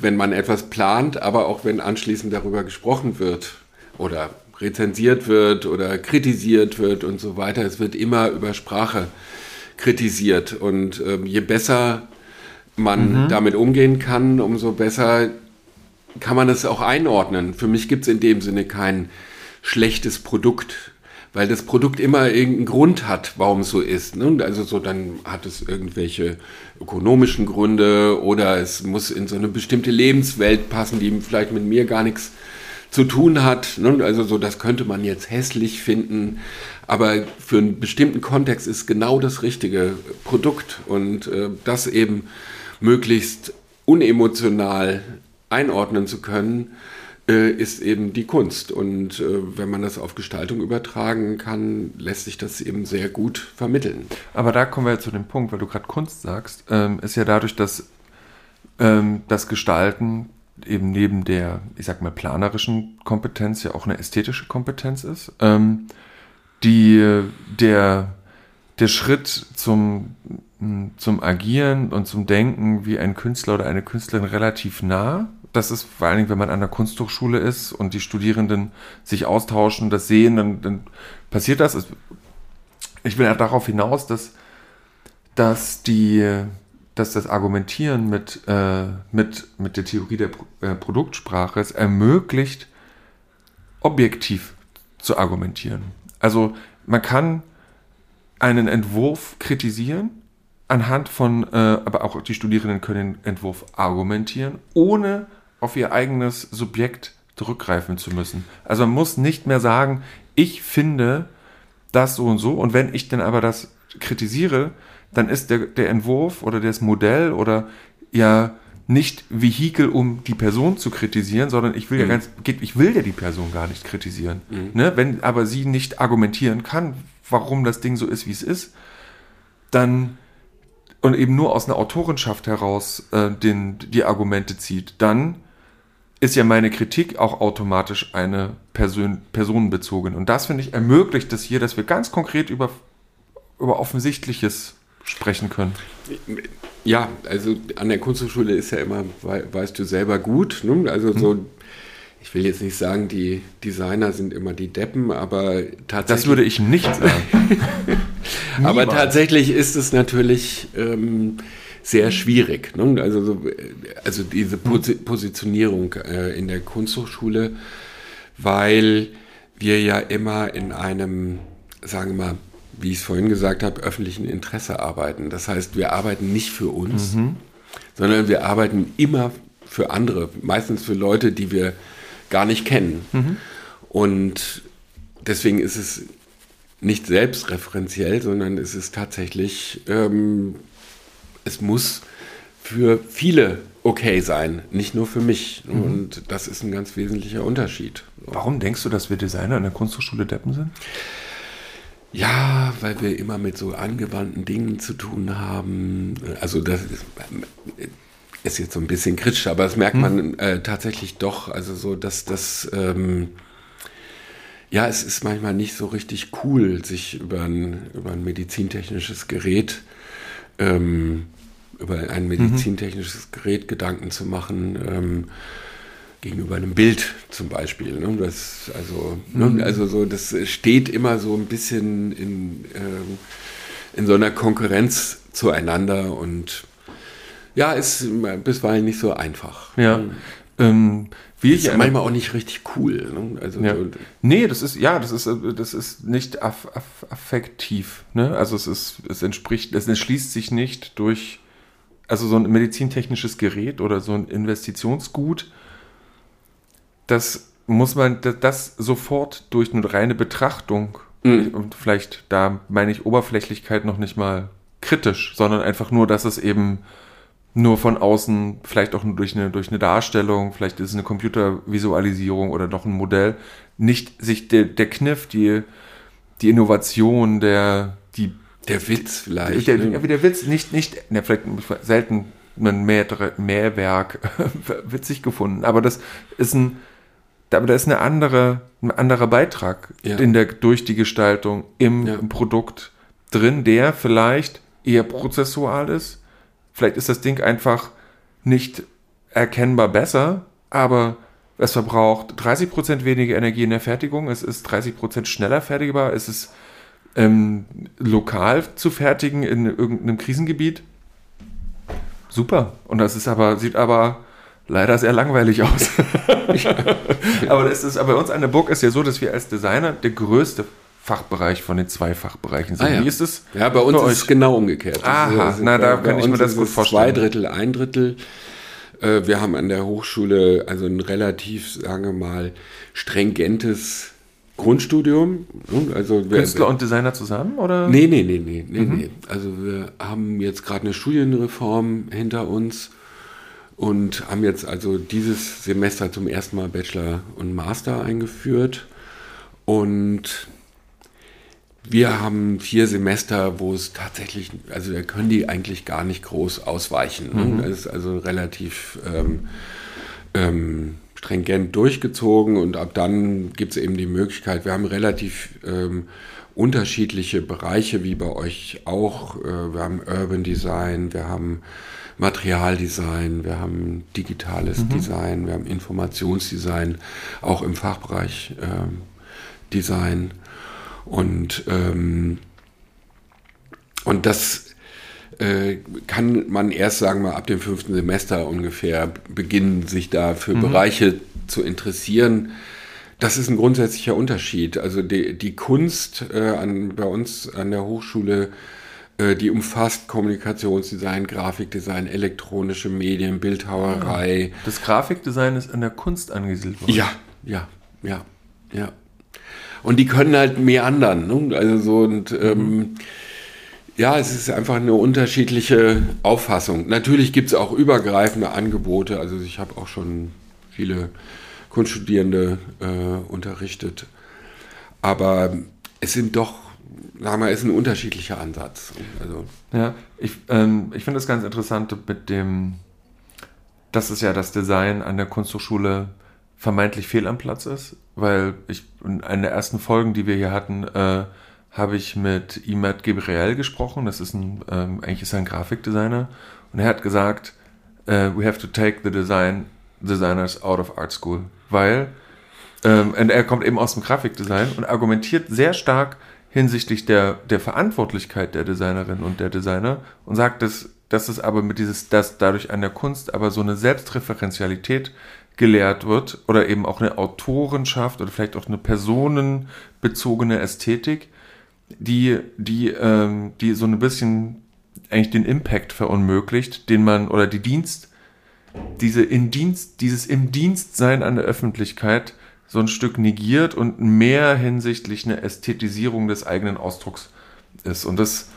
[SPEAKER 2] wenn man etwas plant, aber auch wenn anschließend darüber gesprochen wird oder rezensiert wird oder kritisiert wird und so weiter, es wird immer über Sprache kritisiert. Und ähm, je besser man mhm. damit umgehen kann, umso besser kann man es auch einordnen. Für mich gibt es in dem Sinne kein schlechtes Produkt, weil das Produkt immer irgendeinen Grund hat, warum es so ist. Ne? Also so, dann hat es irgendwelche ökonomischen Gründe oder es muss in so eine bestimmte Lebenswelt passen, die vielleicht mit mir gar nichts zu tun hat. Ne? Also so, das könnte man jetzt hässlich finden, aber für einen bestimmten Kontext ist genau das richtige Produkt und äh, das eben möglichst unemotional einordnen zu können, äh, ist eben die Kunst. Und äh, wenn man das auf Gestaltung übertragen kann, lässt sich das eben sehr gut vermitteln.
[SPEAKER 1] Aber da kommen wir jetzt zu dem Punkt, weil du gerade Kunst sagst, ähm, ist ja dadurch, dass ähm, das Gestalten eben neben der, ich sag mal, planerischen Kompetenz ja auch eine ästhetische Kompetenz ist, ähm, die der, der Schritt zum zum Agieren und zum Denken wie ein Künstler oder eine Künstlerin relativ nah. Das ist vor allen Dingen, wenn man an der Kunsthochschule ist und die Studierenden sich austauschen, das sehen, dann, dann passiert das. Ich will ja darauf hinaus, dass, dass, die, dass das Argumentieren mit, äh, mit, mit der Theorie der äh, Produktsprache es ermöglicht, objektiv zu argumentieren. Also man kann einen Entwurf kritisieren anhand von, äh, aber auch die Studierenden können den Entwurf argumentieren, ohne auf ihr eigenes Subjekt zurückgreifen zu müssen. Also man muss nicht mehr sagen, ich finde das so und so und wenn ich dann aber das kritisiere, dann ist der, der Entwurf oder das Modell oder ja nicht Vehikel, um die Person zu kritisieren, sondern ich will mhm. ja ganz, ich will ja die Person gar nicht kritisieren. Mhm. Ne? Wenn aber sie nicht argumentieren kann, warum das Ding so ist, wie es ist, dann und eben nur aus einer Autorenschaft heraus äh, den, die Argumente zieht, dann ist ja meine Kritik auch automatisch eine Person, personenbezogen. Und das, finde ich, ermöglicht es hier, dass wir ganz konkret über, über Offensichtliches sprechen können.
[SPEAKER 2] Ja, also an der Kunsthochschule ist ja immer, weißt du selber gut. Ne? Also so hm ich will jetzt nicht sagen, die Designer sind immer die Deppen, aber
[SPEAKER 1] tatsächlich. Das würde ich nicht sagen. (laughs)
[SPEAKER 2] aber tatsächlich ist es natürlich ähm, sehr schwierig. Ne? Also, so, also diese Positionierung äh, in der Kunsthochschule, weil wir ja immer in einem, sagen wir mal, wie ich es vorhin gesagt habe, öffentlichen Interesse arbeiten. Das heißt, wir arbeiten nicht für uns, mhm. sondern wir arbeiten immer für andere, meistens für Leute, die wir gar nicht kennen. Mhm. Und deswegen ist es nicht selbstreferenziell, sondern es ist tatsächlich, ähm, es muss für viele okay sein, nicht nur für mich. Mhm. Und das ist ein ganz wesentlicher Unterschied.
[SPEAKER 1] Warum denkst du, dass wir Designer in der Kunsthochschule Deppen sind?
[SPEAKER 2] Ja, weil wir immer mit so angewandten Dingen zu tun haben. Also das ist, ist jetzt so ein bisschen kritisch, aber das merkt man äh, tatsächlich doch. Also so, dass das, ähm, ja, es ist manchmal nicht so richtig cool, sich über ein, über ein medizintechnisches Gerät, ähm, über ein medizintechnisches Gerät Gedanken zu machen. Ähm, gegenüber einem Bild zum Beispiel. Ne? Das, also, ne? also so, das steht immer so ein bisschen in, ähm, in so einer Konkurrenz zueinander und ja, ist bisweilen nicht so einfach.
[SPEAKER 1] Ja. Ähm, wie
[SPEAKER 2] ist
[SPEAKER 1] ich
[SPEAKER 2] manchmal auch nicht richtig cool. Ne? Also
[SPEAKER 1] ja.
[SPEAKER 2] so,
[SPEAKER 1] Nee, das ist, ja, das ist, äh, das ist nicht aff, aff, affektiv. Ne? Also es ist, es entspricht, es entschließt sich nicht durch, also so ein medizintechnisches Gerät oder so ein Investitionsgut, das muss man, das, das sofort durch eine reine Betrachtung,
[SPEAKER 2] Mhm.
[SPEAKER 1] und vielleicht, da meine ich Oberflächlichkeit noch nicht mal kritisch, sondern einfach nur, dass es eben nur von außen, vielleicht auch nur durch eine, durch eine Darstellung, vielleicht ist es eine Computervisualisierung oder doch ein Modell, nicht sich der, der Kniff, die, die Innovation, der, die,
[SPEAKER 2] der Witz vielleicht.
[SPEAKER 1] der,
[SPEAKER 2] ne?
[SPEAKER 1] der, Witz, nicht, nicht, ne, vielleicht selten ein Mehr, Mehrwerk (laughs) witzig gefunden, aber das ist ein, aber da ist eine andere, ein anderer Beitrag
[SPEAKER 2] Ja.
[SPEAKER 1] in der, durch die Gestaltung im,
[SPEAKER 2] Ja.
[SPEAKER 1] im Produkt drin, der vielleicht eher prozessual ist. Vielleicht ist das Ding einfach nicht erkennbar besser, aber es verbraucht 30% weniger Energie in der Fertigung, es ist 30% schneller fertigbar, es ist ähm, lokal zu fertigen in irgendeinem Krisengebiet. Super. Und das ist aber, sieht aber leider sehr langweilig aus. (laughs) aber das ist, aber bei uns an der Burg ist ja so, dass wir als Designer der größte Fachbereich von den zwei Fachbereichen sind.
[SPEAKER 2] Ah, ja.
[SPEAKER 1] Wie ist es?
[SPEAKER 2] Ja, bei uns ist es genau umgekehrt.
[SPEAKER 1] Aha,
[SPEAKER 2] Also,
[SPEAKER 1] na, da
[SPEAKER 2] bei-
[SPEAKER 1] kann
[SPEAKER 2] bei
[SPEAKER 1] ich mir das
[SPEAKER 2] ist
[SPEAKER 1] gut vorstellen.
[SPEAKER 2] Zwei Drittel, ein Drittel. Äh, Wir haben an der Hochschule also ein relativ, sagen wir mal, stringentes Grundstudium. ne? Also wir-
[SPEAKER 1] Künstler und Designer zusammen? Oder?
[SPEAKER 2] Nee, nee, nee, nee, nee,
[SPEAKER 1] Mhm.
[SPEAKER 2] nee. Also wir haben jetzt gerade eine Studienreform hinter uns und haben jetzt also dieses Semester zum ersten Mal Bachelor und Master eingeführt. Und wir haben vier Semester, wo es tatsächlich, also da können die eigentlich gar nicht groß ausweichen. Ne? Das ist also relativ ähm, ähm, stringent durchgezogen und ab dann gibt es eben die Möglichkeit, wir haben relativ ähm, unterschiedliche Bereiche, wie bei euch auch. Äh, wir haben Urban Design, wir haben Materialdesign, wir haben digitales Design, wir haben Informationsdesign, auch im Fachbereich ähm, Design. Und, ähm, und das äh, kann man erst, sagen wir, ab dem fünften Semester ungefähr beginnen, sich da für Bereiche zu interessieren. Das ist ein grundsätzlicher Unterschied. Also die, die Kunst äh, an, bei uns an der Hochschule, äh, die umfasst Kommunikationsdesign, Grafikdesign, elektronische Medien, Bildhauerei.
[SPEAKER 1] Das Grafikdesign ist an der Kunst angesiedelt worden.
[SPEAKER 2] Ja, ja, ja, ja. Und die können halt mehr anderen. Ne? Also so und ähm, ja, es ist einfach eine unterschiedliche Auffassung. Natürlich gibt es auch übergreifende Angebote. Also ich habe auch schon viele Kunststudierende äh, unterrichtet. Aber es sind doch, sagen wir, es ist ein unterschiedlicher Ansatz. Also,
[SPEAKER 1] Ja, ich, ähm, ich finde das ganz interessant mit dem, dass es ja das Design an der Kunsthochschule vermeintlich fehl am Platz ist, weil ich in einer der ersten Folgen, die wir hier hatten, äh, habe ich mit Imad Gabriel gesprochen. Das ist ein, ähm, eigentlich ist er ein Grafikdesigner und er hat gesagt, äh, we have to take the design designers out of art school, weil ähm, und er kommt eben aus dem Grafikdesign und argumentiert sehr stark hinsichtlich der, der Verantwortlichkeit der Designerin und der Designer und sagt, dass, dass es aber mit dieses, dass dadurch an der Kunst aber so eine Selbstreferenzialität gelehrt wird oder eben auch eine Autorenschaft oder vielleicht auch eine personenbezogene Ästhetik, die, die, ähm, die so ein bisschen eigentlich den Impact verunmöglicht, den man oder die Dienst, diese in Dienst, dieses im Dienstsein an der Öffentlichkeit so ein Stück negiert und mehr hinsichtlich eine Ästhetisierung des eigenen Ausdrucks ist. Und das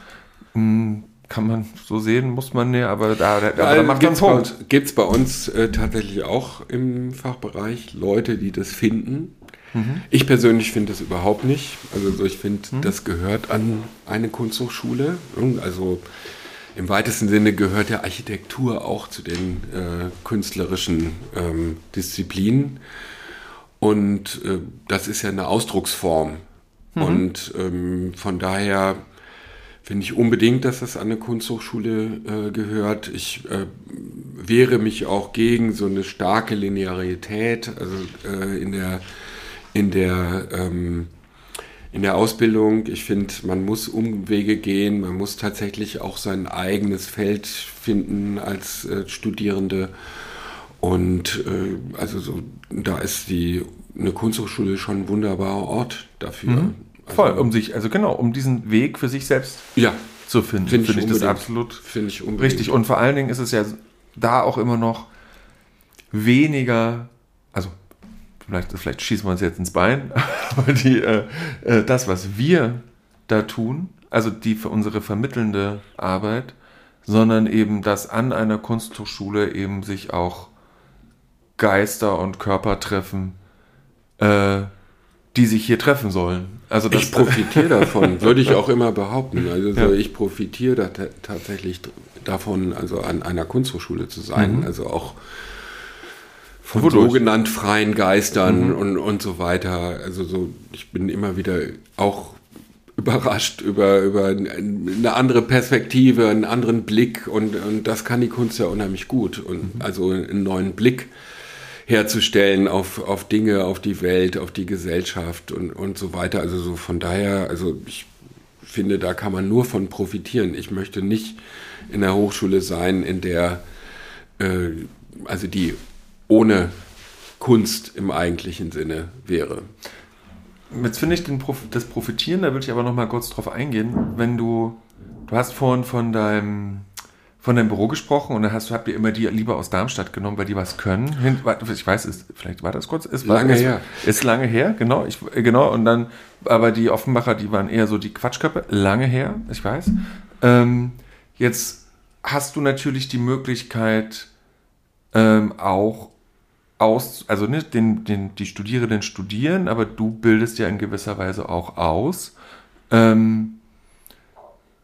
[SPEAKER 1] mh, kann man so sehen, muss man nicht, aber da, da, aber da macht man einen Punkt.
[SPEAKER 2] Gibt es bei uns äh, tatsächlich auch im Fachbereich Leute, die das finden.
[SPEAKER 1] Mhm.
[SPEAKER 2] Ich persönlich finde das überhaupt nicht. Also so, ich finde, das gehört an eine Kunsthochschule. Also im weitesten Sinne gehört ja Architektur auch zu den äh, künstlerischen ähm, Disziplinen. Und äh, das ist ja eine Ausdrucksform. Mhm. Und ähm, von daher finde ich unbedingt, dass das an eine Kunsthochschule äh, gehört. Ich äh, wehre mich auch gegen so eine starke Linearität, also äh, in der, in der, ähm, in der Ausbildung. Ich finde, man muss Umwege gehen, man muss tatsächlich auch sein eigenes Feld finden als äh, Studierende. Und äh, also so, da ist die eine Kunsthochschule schon ein wunderbarer Ort dafür. Mhm.
[SPEAKER 1] Voll, also, um sich, also genau, um diesen Weg für sich selbst
[SPEAKER 2] ja,
[SPEAKER 1] zu finden,
[SPEAKER 2] finde find ich,
[SPEAKER 1] ich das absolut
[SPEAKER 2] find ich
[SPEAKER 1] richtig. Und vor allen Dingen ist es ja da auch immer noch weniger, also vielleicht, vielleicht schießen wir uns jetzt ins Bein, (laughs) aber die, äh, äh, das, was wir da tun, also die für unsere vermittelnde Arbeit, sondern eben, dass an einer Kunsthochschule eben sich auch Geister und Körper treffen, äh, die sich hier treffen sollen.
[SPEAKER 2] Also ich profitiere (laughs) davon, würde ich auch immer behaupten. Also ja. ich profitiere da tatsächlich davon, also an einer Kunsthochschule zu sein. Mhm. Also auch von Wodurch? sogenannt freien Geistern mhm. und, und so weiter. Also so, ich bin immer wieder auch (laughs) überrascht über, über eine andere Perspektive, einen anderen Blick und, und das kann die Kunst ja unheimlich gut. Und mhm. also einen neuen Blick herzustellen auf, auf Dinge, auf die Welt, auf die Gesellschaft und, und so weiter. Also so von daher, also ich finde, da kann man nur von profitieren. Ich möchte nicht in der Hochschule sein, in der, äh, also die ohne Kunst im eigentlichen Sinne wäre.
[SPEAKER 1] Jetzt finde ich den, das Profitieren, da würde ich aber noch mal kurz drauf eingehen. Wenn du, du hast vorhin von deinem von deinem Büro gesprochen und dann hast, habt ihr immer die lieber aus Darmstadt genommen, weil die was können. Ich weiß, ist, vielleicht war das kurz. Ist
[SPEAKER 2] lange
[SPEAKER 1] ist,
[SPEAKER 2] her.
[SPEAKER 1] Ist lange her, genau. Ich, genau. Und dann, aber die Offenbacher, die waren eher so die Quatschköpfe. Lange her, ich weiß. Ähm, jetzt hast du natürlich die Möglichkeit, ähm, auch aus, also nicht ne, den, den, die Studierenden studieren, aber du bildest ja in gewisser Weise auch aus. Ähm,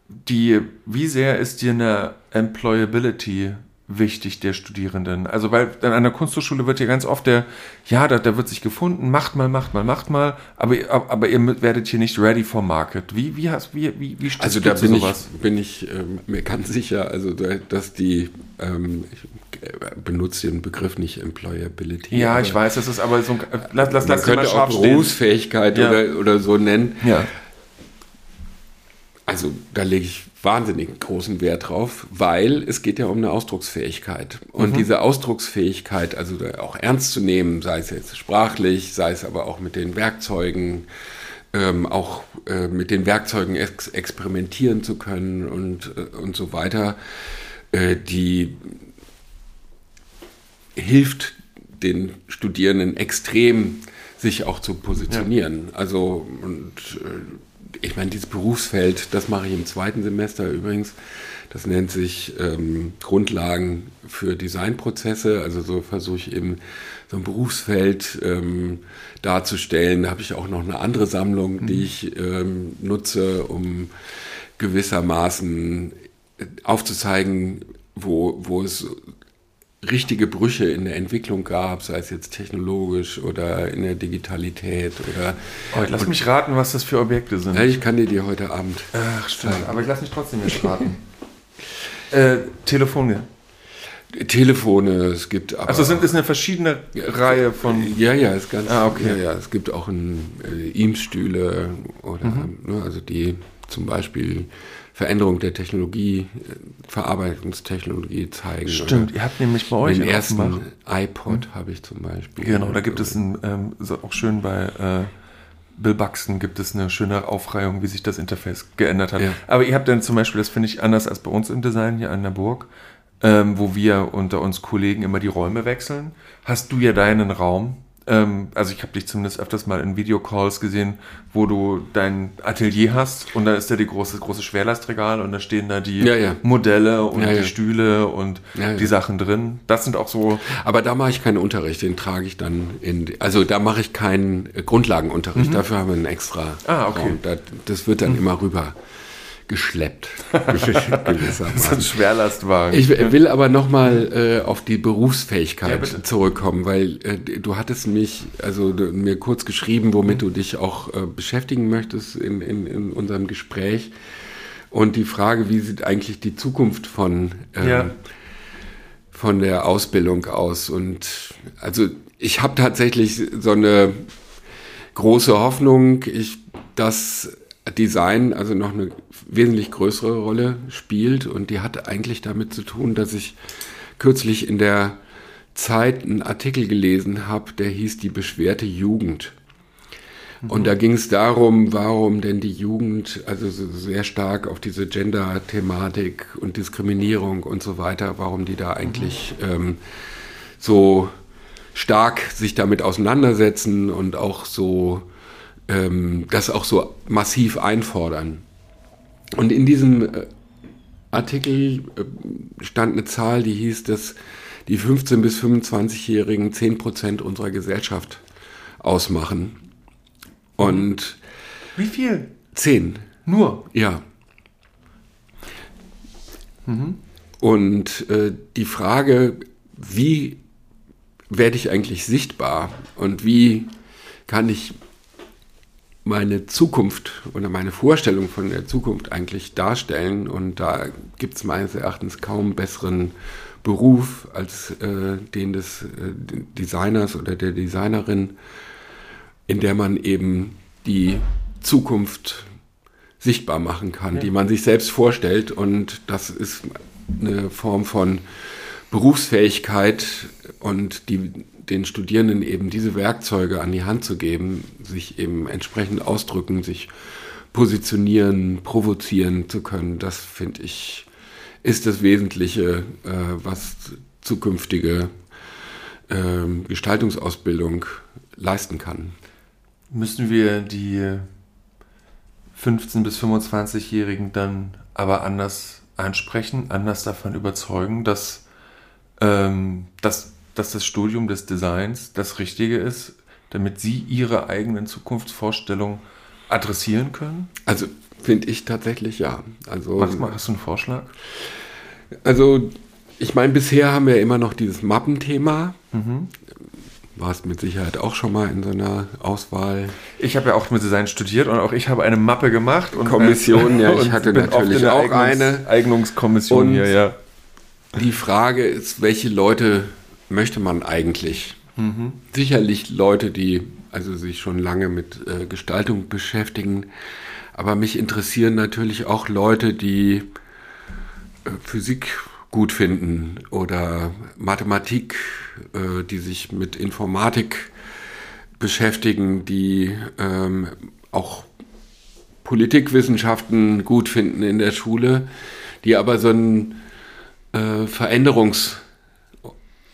[SPEAKER 1] die, wie sehr ist dir eine Employability wichtig der Studierenden? Also, weil an einer Kunsthochschule wird ja ganz oft der, ja, da, da wird sich gefunden, macht mal, macht mal, macht mal, aber, aber ihr werdet hier nicht ready for market. Wie, wie, hast, wie, wie, wie
[SPEAKER 2] Also, da bin sowas? ich, bin ich ähm, mir ganz sicher, also, dass die, ähm, ich äh, benutze den Begriff nicht Employability.
[SPEAKER 1] Ja, ich weiß, das ist aber so ein, lass, lass,
[SPEAKER 2] lass könnte auch Berufsfähigkeit ja. oder, oder so nennen.
[SPEAKER 1] Ja.
[SPEAKER 2] Also da lege ich wahnsinnig großen Wert drauf, weil es geht ja um eine Ausdrucksfähigkeit. Und mhm. diese Ausdrucksfähigkeit, also auch ernst zu nehmen, sei es jetzt sprachlich, sei es aber auch mit den Werkzeugen, ähm, auch äh, mit den Werkzeugen ex experimentieren zu können und, äh, und so weiter, äh, die hilft den Studierenden extrem, sich auch zu positionieren. Ja. Also und äh, ich meine, dieses Berufsfeld, das mache ich im zweiten Semester übrigens. Das nennt sich ähm, Grundlagen für Designprozesse. Also so versuche ich eben so ein Berufsfeld ähm, darzustellen. Da habe ich auch noch eine andere Sammlung, die mhm. ich ähm, nutze, um gewissermaßen aufzuzeigen, wo, wo es richtige Brüche in der Entwicklung gab, sei es jetzt technologisch oder in der Digitalität oder.
[SPEAKER 1] Oh, lass mich raten, was das für Objekte sind.
[SPEAKER 2] Ja, ich kann dir die heute Abend.
[SPEAKER 1] Ach, stimmt. Zeigen. Aber ich lass mich trotzdem jetzt raten. äh, Telefone.
[SPEAKER 2] Telefone, es gibt
[SPEAKER 1] aber. Also sind es eine verschiedene Reihe von.
[SPEAKER 2] Ja, ja, es ganz.
[SPEAKER 1] Ah, okay.
[SPEAKER 2] Ja, ja, es gibt auch ein äh, Eames-Stühle oder mhm. ne, also die zum Beispiel Veränderung der Technologie, äh, Verarbeitungstechnologie zeigen.
[SPEAKER 1] Stimmt, ihr habt nämlich bei euch
[SPEAKER 2] den ersten gemacht. iPod hm? habe ich zum Beispiel.
[SPEAKER 1] Genau, da gibt es ein, ähm, auch schön bei äh, Bill Buxton gibt es eine schöne Aufreihung, wie sich das Interface geändert hat. Ja. Aber ihr habt dann zum Beispiel, das finde ich anders als bei uns im Design hier an der Burg, ähm, wo wir unter uns Kollegen immer die Räume wechseln, hast du ja deinen Raum, ähm, also ich habe dich zumindest öfters mal in Videocalls gesehen, wo du dein Atelier hast und da ist da die große, große Schwerlastregal und da stehen da die
[SPEAKER 2] ja, ja.
[SPEAKER 1] Modelle und
[SPEAKER 2] ja,
[SPEAKER 1] die Stühle und die Sachen drin. Das sind auch so.
[SPEAKER 2] Aber da mache ich keinen Unterricht, den trage ich dann in, also da mache ich keinen Grundlagenunterricht, mhm. dafür haben wir einen extra
[SPEAKER 1] ah, okay. Raum.
[SPEAKER 2] Das, das wird dann mhm. immer rüber geschleppt. (laughs)
[SPEAKER 1] das ist ein Schwerlastwagen.
[SPEAKER 2] Ich will aber nochmal äh, auf die Berufsfähigkeit
[SPEAKER 1] Ja,
[SPEAKER 2] zurückkommen, weil äh, du hattest mich, also du, mir kurz geschrieben, womit du dich auch äh, beschäftigen möchtest in, in, in unserem Gespräch. Und die Frage, wie sieht eigentlich die Zukunft von, ähm,
[SPEAKER 1] Ja.
[SPEAKER 2] von der Ausbildung aus? Und also ich habe tatsächlich so eine große Hoffnung, ich, dass Design also noch eine wesentlich größere Rolle spielt und die hat eigentlich damit zu tun, dass ich kürzlich in der Zeit einen Artikel gelesen habe, der hieß Die beschwerte Jugend. Und da ging es darum, warum denn die Jugend also so sehr stark auf diese Gender-Thematik und Diskriminierung und so weiter, warum die da eigentlich ähm, so stark sich damit auseinandersetzen und auch so ähm, das auch so massiv einfordern. Und in diesem äh, Artikel äh, stand eine Zahl, die hieß, dass die 15- bis 25-Jährigen 10% unserer Gesellschaft ausmachen. Und
[SPEAKER 1] Wie viel?
[SPEAKER 2] 10,
[SPEAKER 1] Nur.
[SPEAKER 2] ja. Und äh, die Frage, wie werde ich eigentlich sichtbar und wie kann ich meine Zukunft oder meine Vorstellung von der Zukunft eigentlich darstellen. Und da gibt es meines Erachtens kaum besseren Beruf als äh, den des äh, Designers oder der Designerin, in der man eben die Zukunft sichtbar machen kann, die man sich selbst vorstellt. Und das ist eine Form von Berufsfähigkeit und die, den Studierenden eben diese Werkzeuge an die Hand zu geben, sich eben entsprechend ausdrücken, sich positionieren, provozieren zu können. Das finde ich ist das Wesentliche, äh, was zukünftige ähm, Gestaltungsausbildung leisten kann.
[SPEAKER 1] Müssen wir die 15- bis 25-Jährigen dann aber anders ansprechen, anders davon überzeugen, dass, ähm, dass, dass das Studium des Designs das Richtige ist, damit sie ihre eigenen Zukunftsvorstellungen adressieren können?
[SPEAKER 2] Also finde ich tatsächlich ja. Also,
[SPEAKER 1] Mach mal, hast du einen Vorschlag?
[SPEAKER 2] also ich meine, bisher haben wir immer noch dieses Mappenthema. Warst mit Sicherheit auch schon mal in so einer Auswahl.
[SPEAKER 1] Ich habe ja auch mit Design studiert und auch ich habe eine Mappe gemacht. Und
[SPEAKER 2] Kommission, ja, (laughs) ich hatte natürlich auch
[SPEAKER 1] Eignungs-
[SPEAKER 2] eine.
[SPEAKER 1] Eignungskommission
[SPEAKER 2] Und-
[SPEAKER 1] hier, ja.
[SPEAKER 2] Die Frage ist, welche Leute möchte man eigentlich? Sicherlich Leute, die also sich schon lange mit äh, Gestaltung beschäftigen, aber mich interessieren natürlich auch Leute, die äh, Physik gut finden oder Mathematik, äh, die sich mit Informatik beschäftigen, die ähm, auch Politikwissenschaften gut finden in der Schule, die aber so einen äh,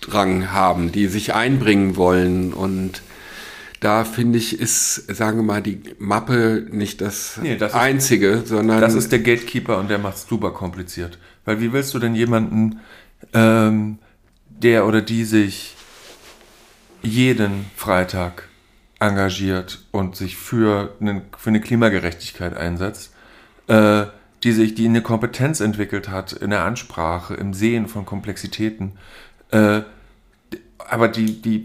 [SPEAKER 2] Veränderungsdrang haben, die sich einbringen wollen und da finde ich, ist, sagen wir mal, die Mappe nicht das,
[SPEAKER 1] Nee, das ist-
[SPEAKER 2] Einzige, sondern
[SPEAKER 1] Das ist der Gatekeeper und der macht es super kompliziert. Weil wie willst du denn jemanden, ähm, der oder die sich jeden Freitag engagiert und sich für, einen, für eine Klimagerechtigkeit einsetzt, äh, die sich, die eine Kompetenz entwickelt hat in der Ansprache, im Sehen von Komplexitäten, äh, aber die, die,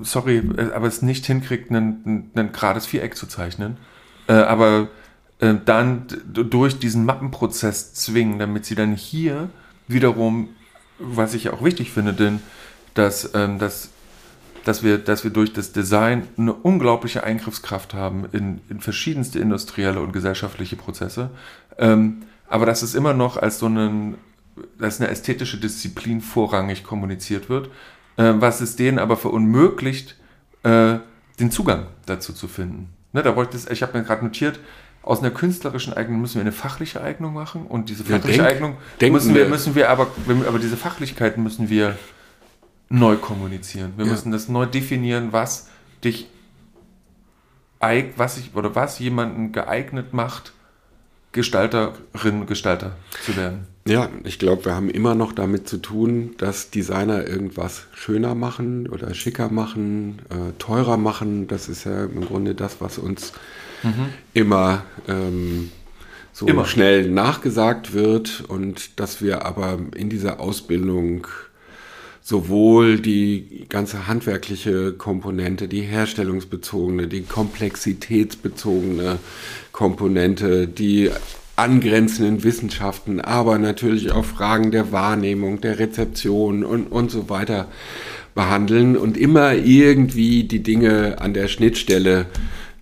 [SPEAKER 1] sorry, äh, aber es nicht hinkriegt, einen, einen gerades Viereck zu zeichnen, äh, aber äh, dann durch diesen Mappenprozess zwingen, damit sie dann hier wiederum, was ich auch wichtig finde, denn dass, ähm, dass, dass, wir, dass wir durch das Design eine unglaubliche Eingriffskraft haben in, in verschiedenste industrielle und gesellschaftliche Prozesse, ähm, aber dass es immer noch als so einen, als eine ästhetische Disziplin vorrangig kommuniziert wird, äh, was es denen aber verunmöglicht, äh, den Zugang dazu zu finden. Ne, da bräuchte es, ich habe mir gerade notiert, aus einer künstlerischen Eignung müssen wir eine fachliche Eignung machen und diese
[SPEAKER 2] Ja,
[SPEAKER 1] fachliche
[SPEAKER 2] denk-
[SPEAKER 1] Eignung müssen wir, müssen wir aber, aber diese Fachlichkeiten müssen wir neu kommunizieren. Wir
[SPEAKER 2] Ja.
[SPEAKER 1] müssen das neu definieren, was dich was ich oder was jemanden geeignet macht, Gestalterin, Gestalter zu werden.
[SPEAKER 2] Ja, ich glaube, wir haben immer noch damit zu tun, dass Designer irgendwas schöner machen oder schicker machen, äh, teurer machen. Das ist ja im Grunde das, was uns immer ähm, so Immer. schnell nachgesagt wird und dass wir aber in dieser Ausbildung sowohl die ganze handwerkliche Komponente, die herstellungsbezogene, die komplexitätsbezogene Komponente, die angrenzenden Wissenschaften, aber natürlich auch Fragen der Wahrnehmung, der Rezeption und, und so weiter behandeln und immer irgendwie die Dinge an der Schnittstelle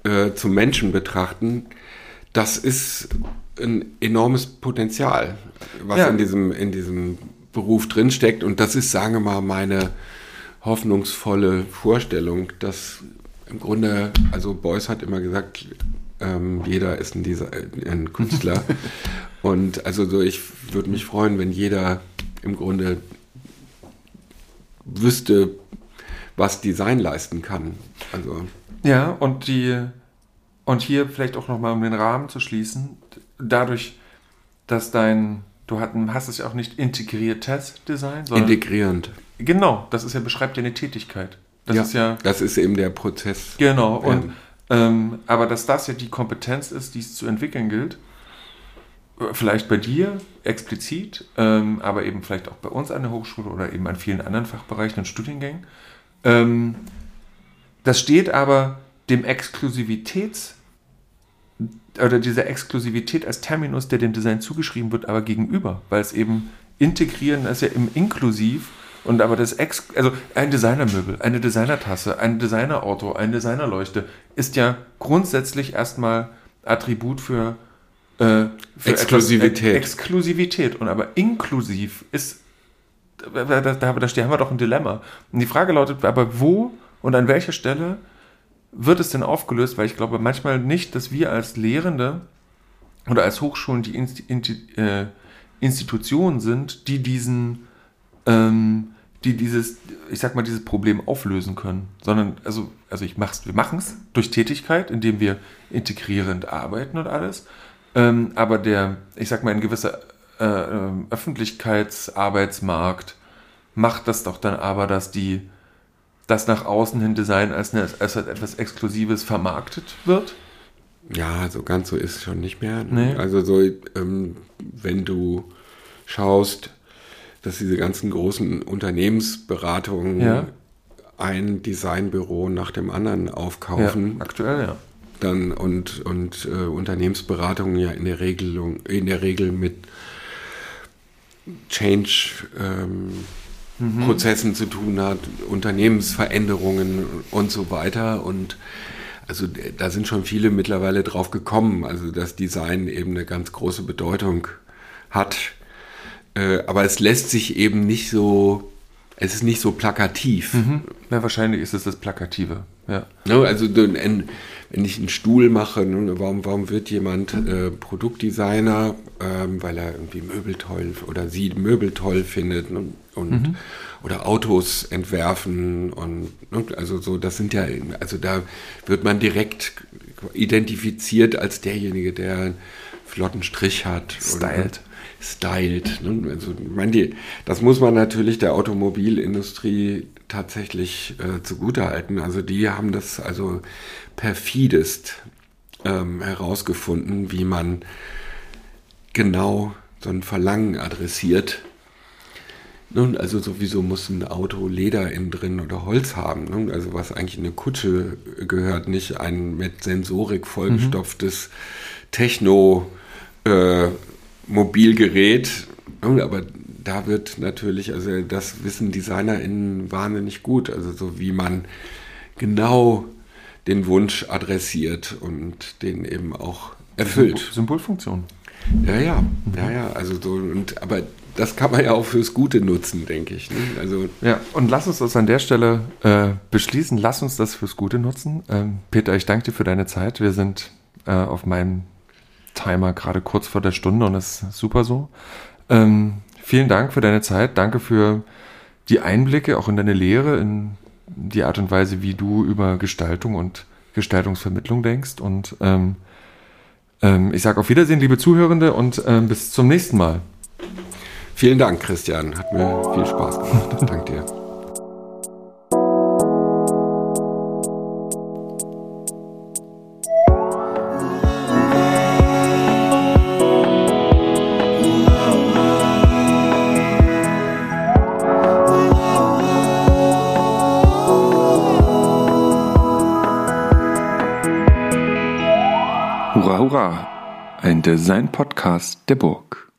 [SPEAKER 2] äh, zum Menschen betrachten. Das ist ein enormes Potenzial, was ja. in, diesem, in diesem Beruf drinsteckt. Und das ist, sagen wir mal, meine hoffnungsvolle Vorstellung, dass im Grunde, also Beuys hat immer gesagt, ähm, jeder ist ein, Design, ein Künstler. (laughs) Und also so, ich würde mich freuen, wenn jeder im Grunde wüsste, was Design leisten kann. Also
[SPEAKER 1] ja, und die und hier vielleicht auch nochmal, um den Rahmen zu schließen, dadurch, dass dein, du hast es ja auch nicht integriertes Design,
[SPEAKER 2] sondern integrierend.
[SPEAKER 1] Genau, das ist ja, beschreibt ja eine Tätigkeit.
[SPEAKER 2] Das ja, ist ja. Das ist eben der Prozess.
[SPEAKER 1] Genau, und ähm, aber dass das ja die Kompetenz ist, die es zu entwickeln gilt, vielleicht bei dir explizit, ähm, aber eben vielleicht auch bei uns an der Hochschule oder eben an vielen anderen Fachbereichen und Studiengängen. Ähm, das steht aber dem Exklusivitäts- oder dieser Exklusivität als Terminus, der dem Design zugeschrieben wird, aber gegenüber, weil es eben integrieren ist ja im Inklusiv und aber das Ex, also ein Designermöbel, eine Designertasse, ein Designerauto, eine Designerleuchte ist ja grundsätzlich erstmal Attribut für,
[SPEAKER 2] äh, für Exklusivität.
[SPEAKER 1] Etwas, Exklusivität. Und aber inklusiv ist, da, da, da, da haben wir doch ein Dilemma. Und die Frage lautet, aber wo und an welcher Stelle wird es denn aufgelöst? Weil ich glaube manchmal nicht, dass wir als Lehrende oder als Hochschulen die Insti äh, Institutionen sind, die diesen ähm, die dieses, ich sag mal, dieses Problem auflösen können, sondern, also, also ich mach's, wir machen es durch Tätigkeit, indem wir integrierend arbeiten und alles. Ähm, aber der, ich sag mal, ein gewisser äh, ähm, Öffentlichkeitsarbeitsmarkt macht das doch dann aber, dass die, das nach außen hin Design als, eine, als etwas Exklusives vermarktet wird.
[SPEAKER 2] Ja, so ganz so ist es schon nicht mehr. Nee. Also so, ähm, wenn du schaust, dass diese ganzen großen Unternehmensberatungen ja. ein Designbüro nach dem anderen aufkaufen.
[SPEAKER 1] Ja, aktuell, ja.
[SPEAKER 2] Dann und, und äh, Unternehmensberatungen ja in der, Regelung, in der Regel mit Change ähm, mhm. Prozessen zu tun hat, Unternehmensveränderungen und so weiter. Und also da sind schon viele mittlerweile drauf gekommen, also dass Design eben eine ganz große Bedeutung hat äh, aber es lässt sich eben nicht so, es ist nicht so plakativ.
[SPEAKER 1] Mhm. Ja, wahrscheinlich ist es das Plakative. Ja.
[SPEAKER 2] Ne, also wenn ich einen Stuhl mache, ne, warum, warum wird jemand äh, Produktdesigner, ähm, weil er irgendwie Möbel toll oder sie Möbel toll findet und mhm. oder Autos entwerfen und ne, also so, das sind ja, also da wird man direkt identifiziert als derjenige, der einen flotten Strich hat.
[SPEAKER 1] Styled.
[SPEAKER 2] Und, stylt. Ne? Also, das muss man natürlich der Automobilindustrie tatsächlich äh, zugutehalten. Also die haben das also perfidest ähm, herausgefunden, wie man genau so ein Verlangen adressiert. Nun, also sowieso muss ein Auto Leder innen drin oder Holz haben. Ne? Also was eigentlich in eine Kutsche gehört, nicht ein mit Sensorik vollgestopftes mhm. Techno äh, Mobilgerät, aber da wird natürlich, also das wissen DesignerInnen wahnsinnig gut, also so wie man genau den Wunsch adressiert und den eben auch erfüllt.
[SPEAKER 1] Symbolfunktion.
[SPEAKER 2] Ja, ja, ja, ja, also so, und, aber das kann man ja auch fürs Gute nutzen, denke ich. Ne? Also
[SPEAKER 1] ja, und lass uns das an der Stelle äh, beschließen. Lass uns das fürs Gute nutzen. Ähm, Peter, ich danke dir für deine Zeit. Wir sind äh, auf meinem Timer gerade kurz vor der Stunde und das ist super so. Ähm, vielen Dank für deine Zeit. Danke für die Einblicke auch in deine Lehre, in die Art und Weise, wie du über Gestaltung und Gestaltungsvermittlung denkst. Und ähm, ähm, ich sage auf Wiedersehen, liebe Zuhörende, und ähm, bis zum nächsten Mal.
[SPEAKER 2] Vielen Dank, Christian. Hat mir viel Spaß gemacht. Danke dir.
[SPEAKER 1] Ein Design-Podcast der Burg.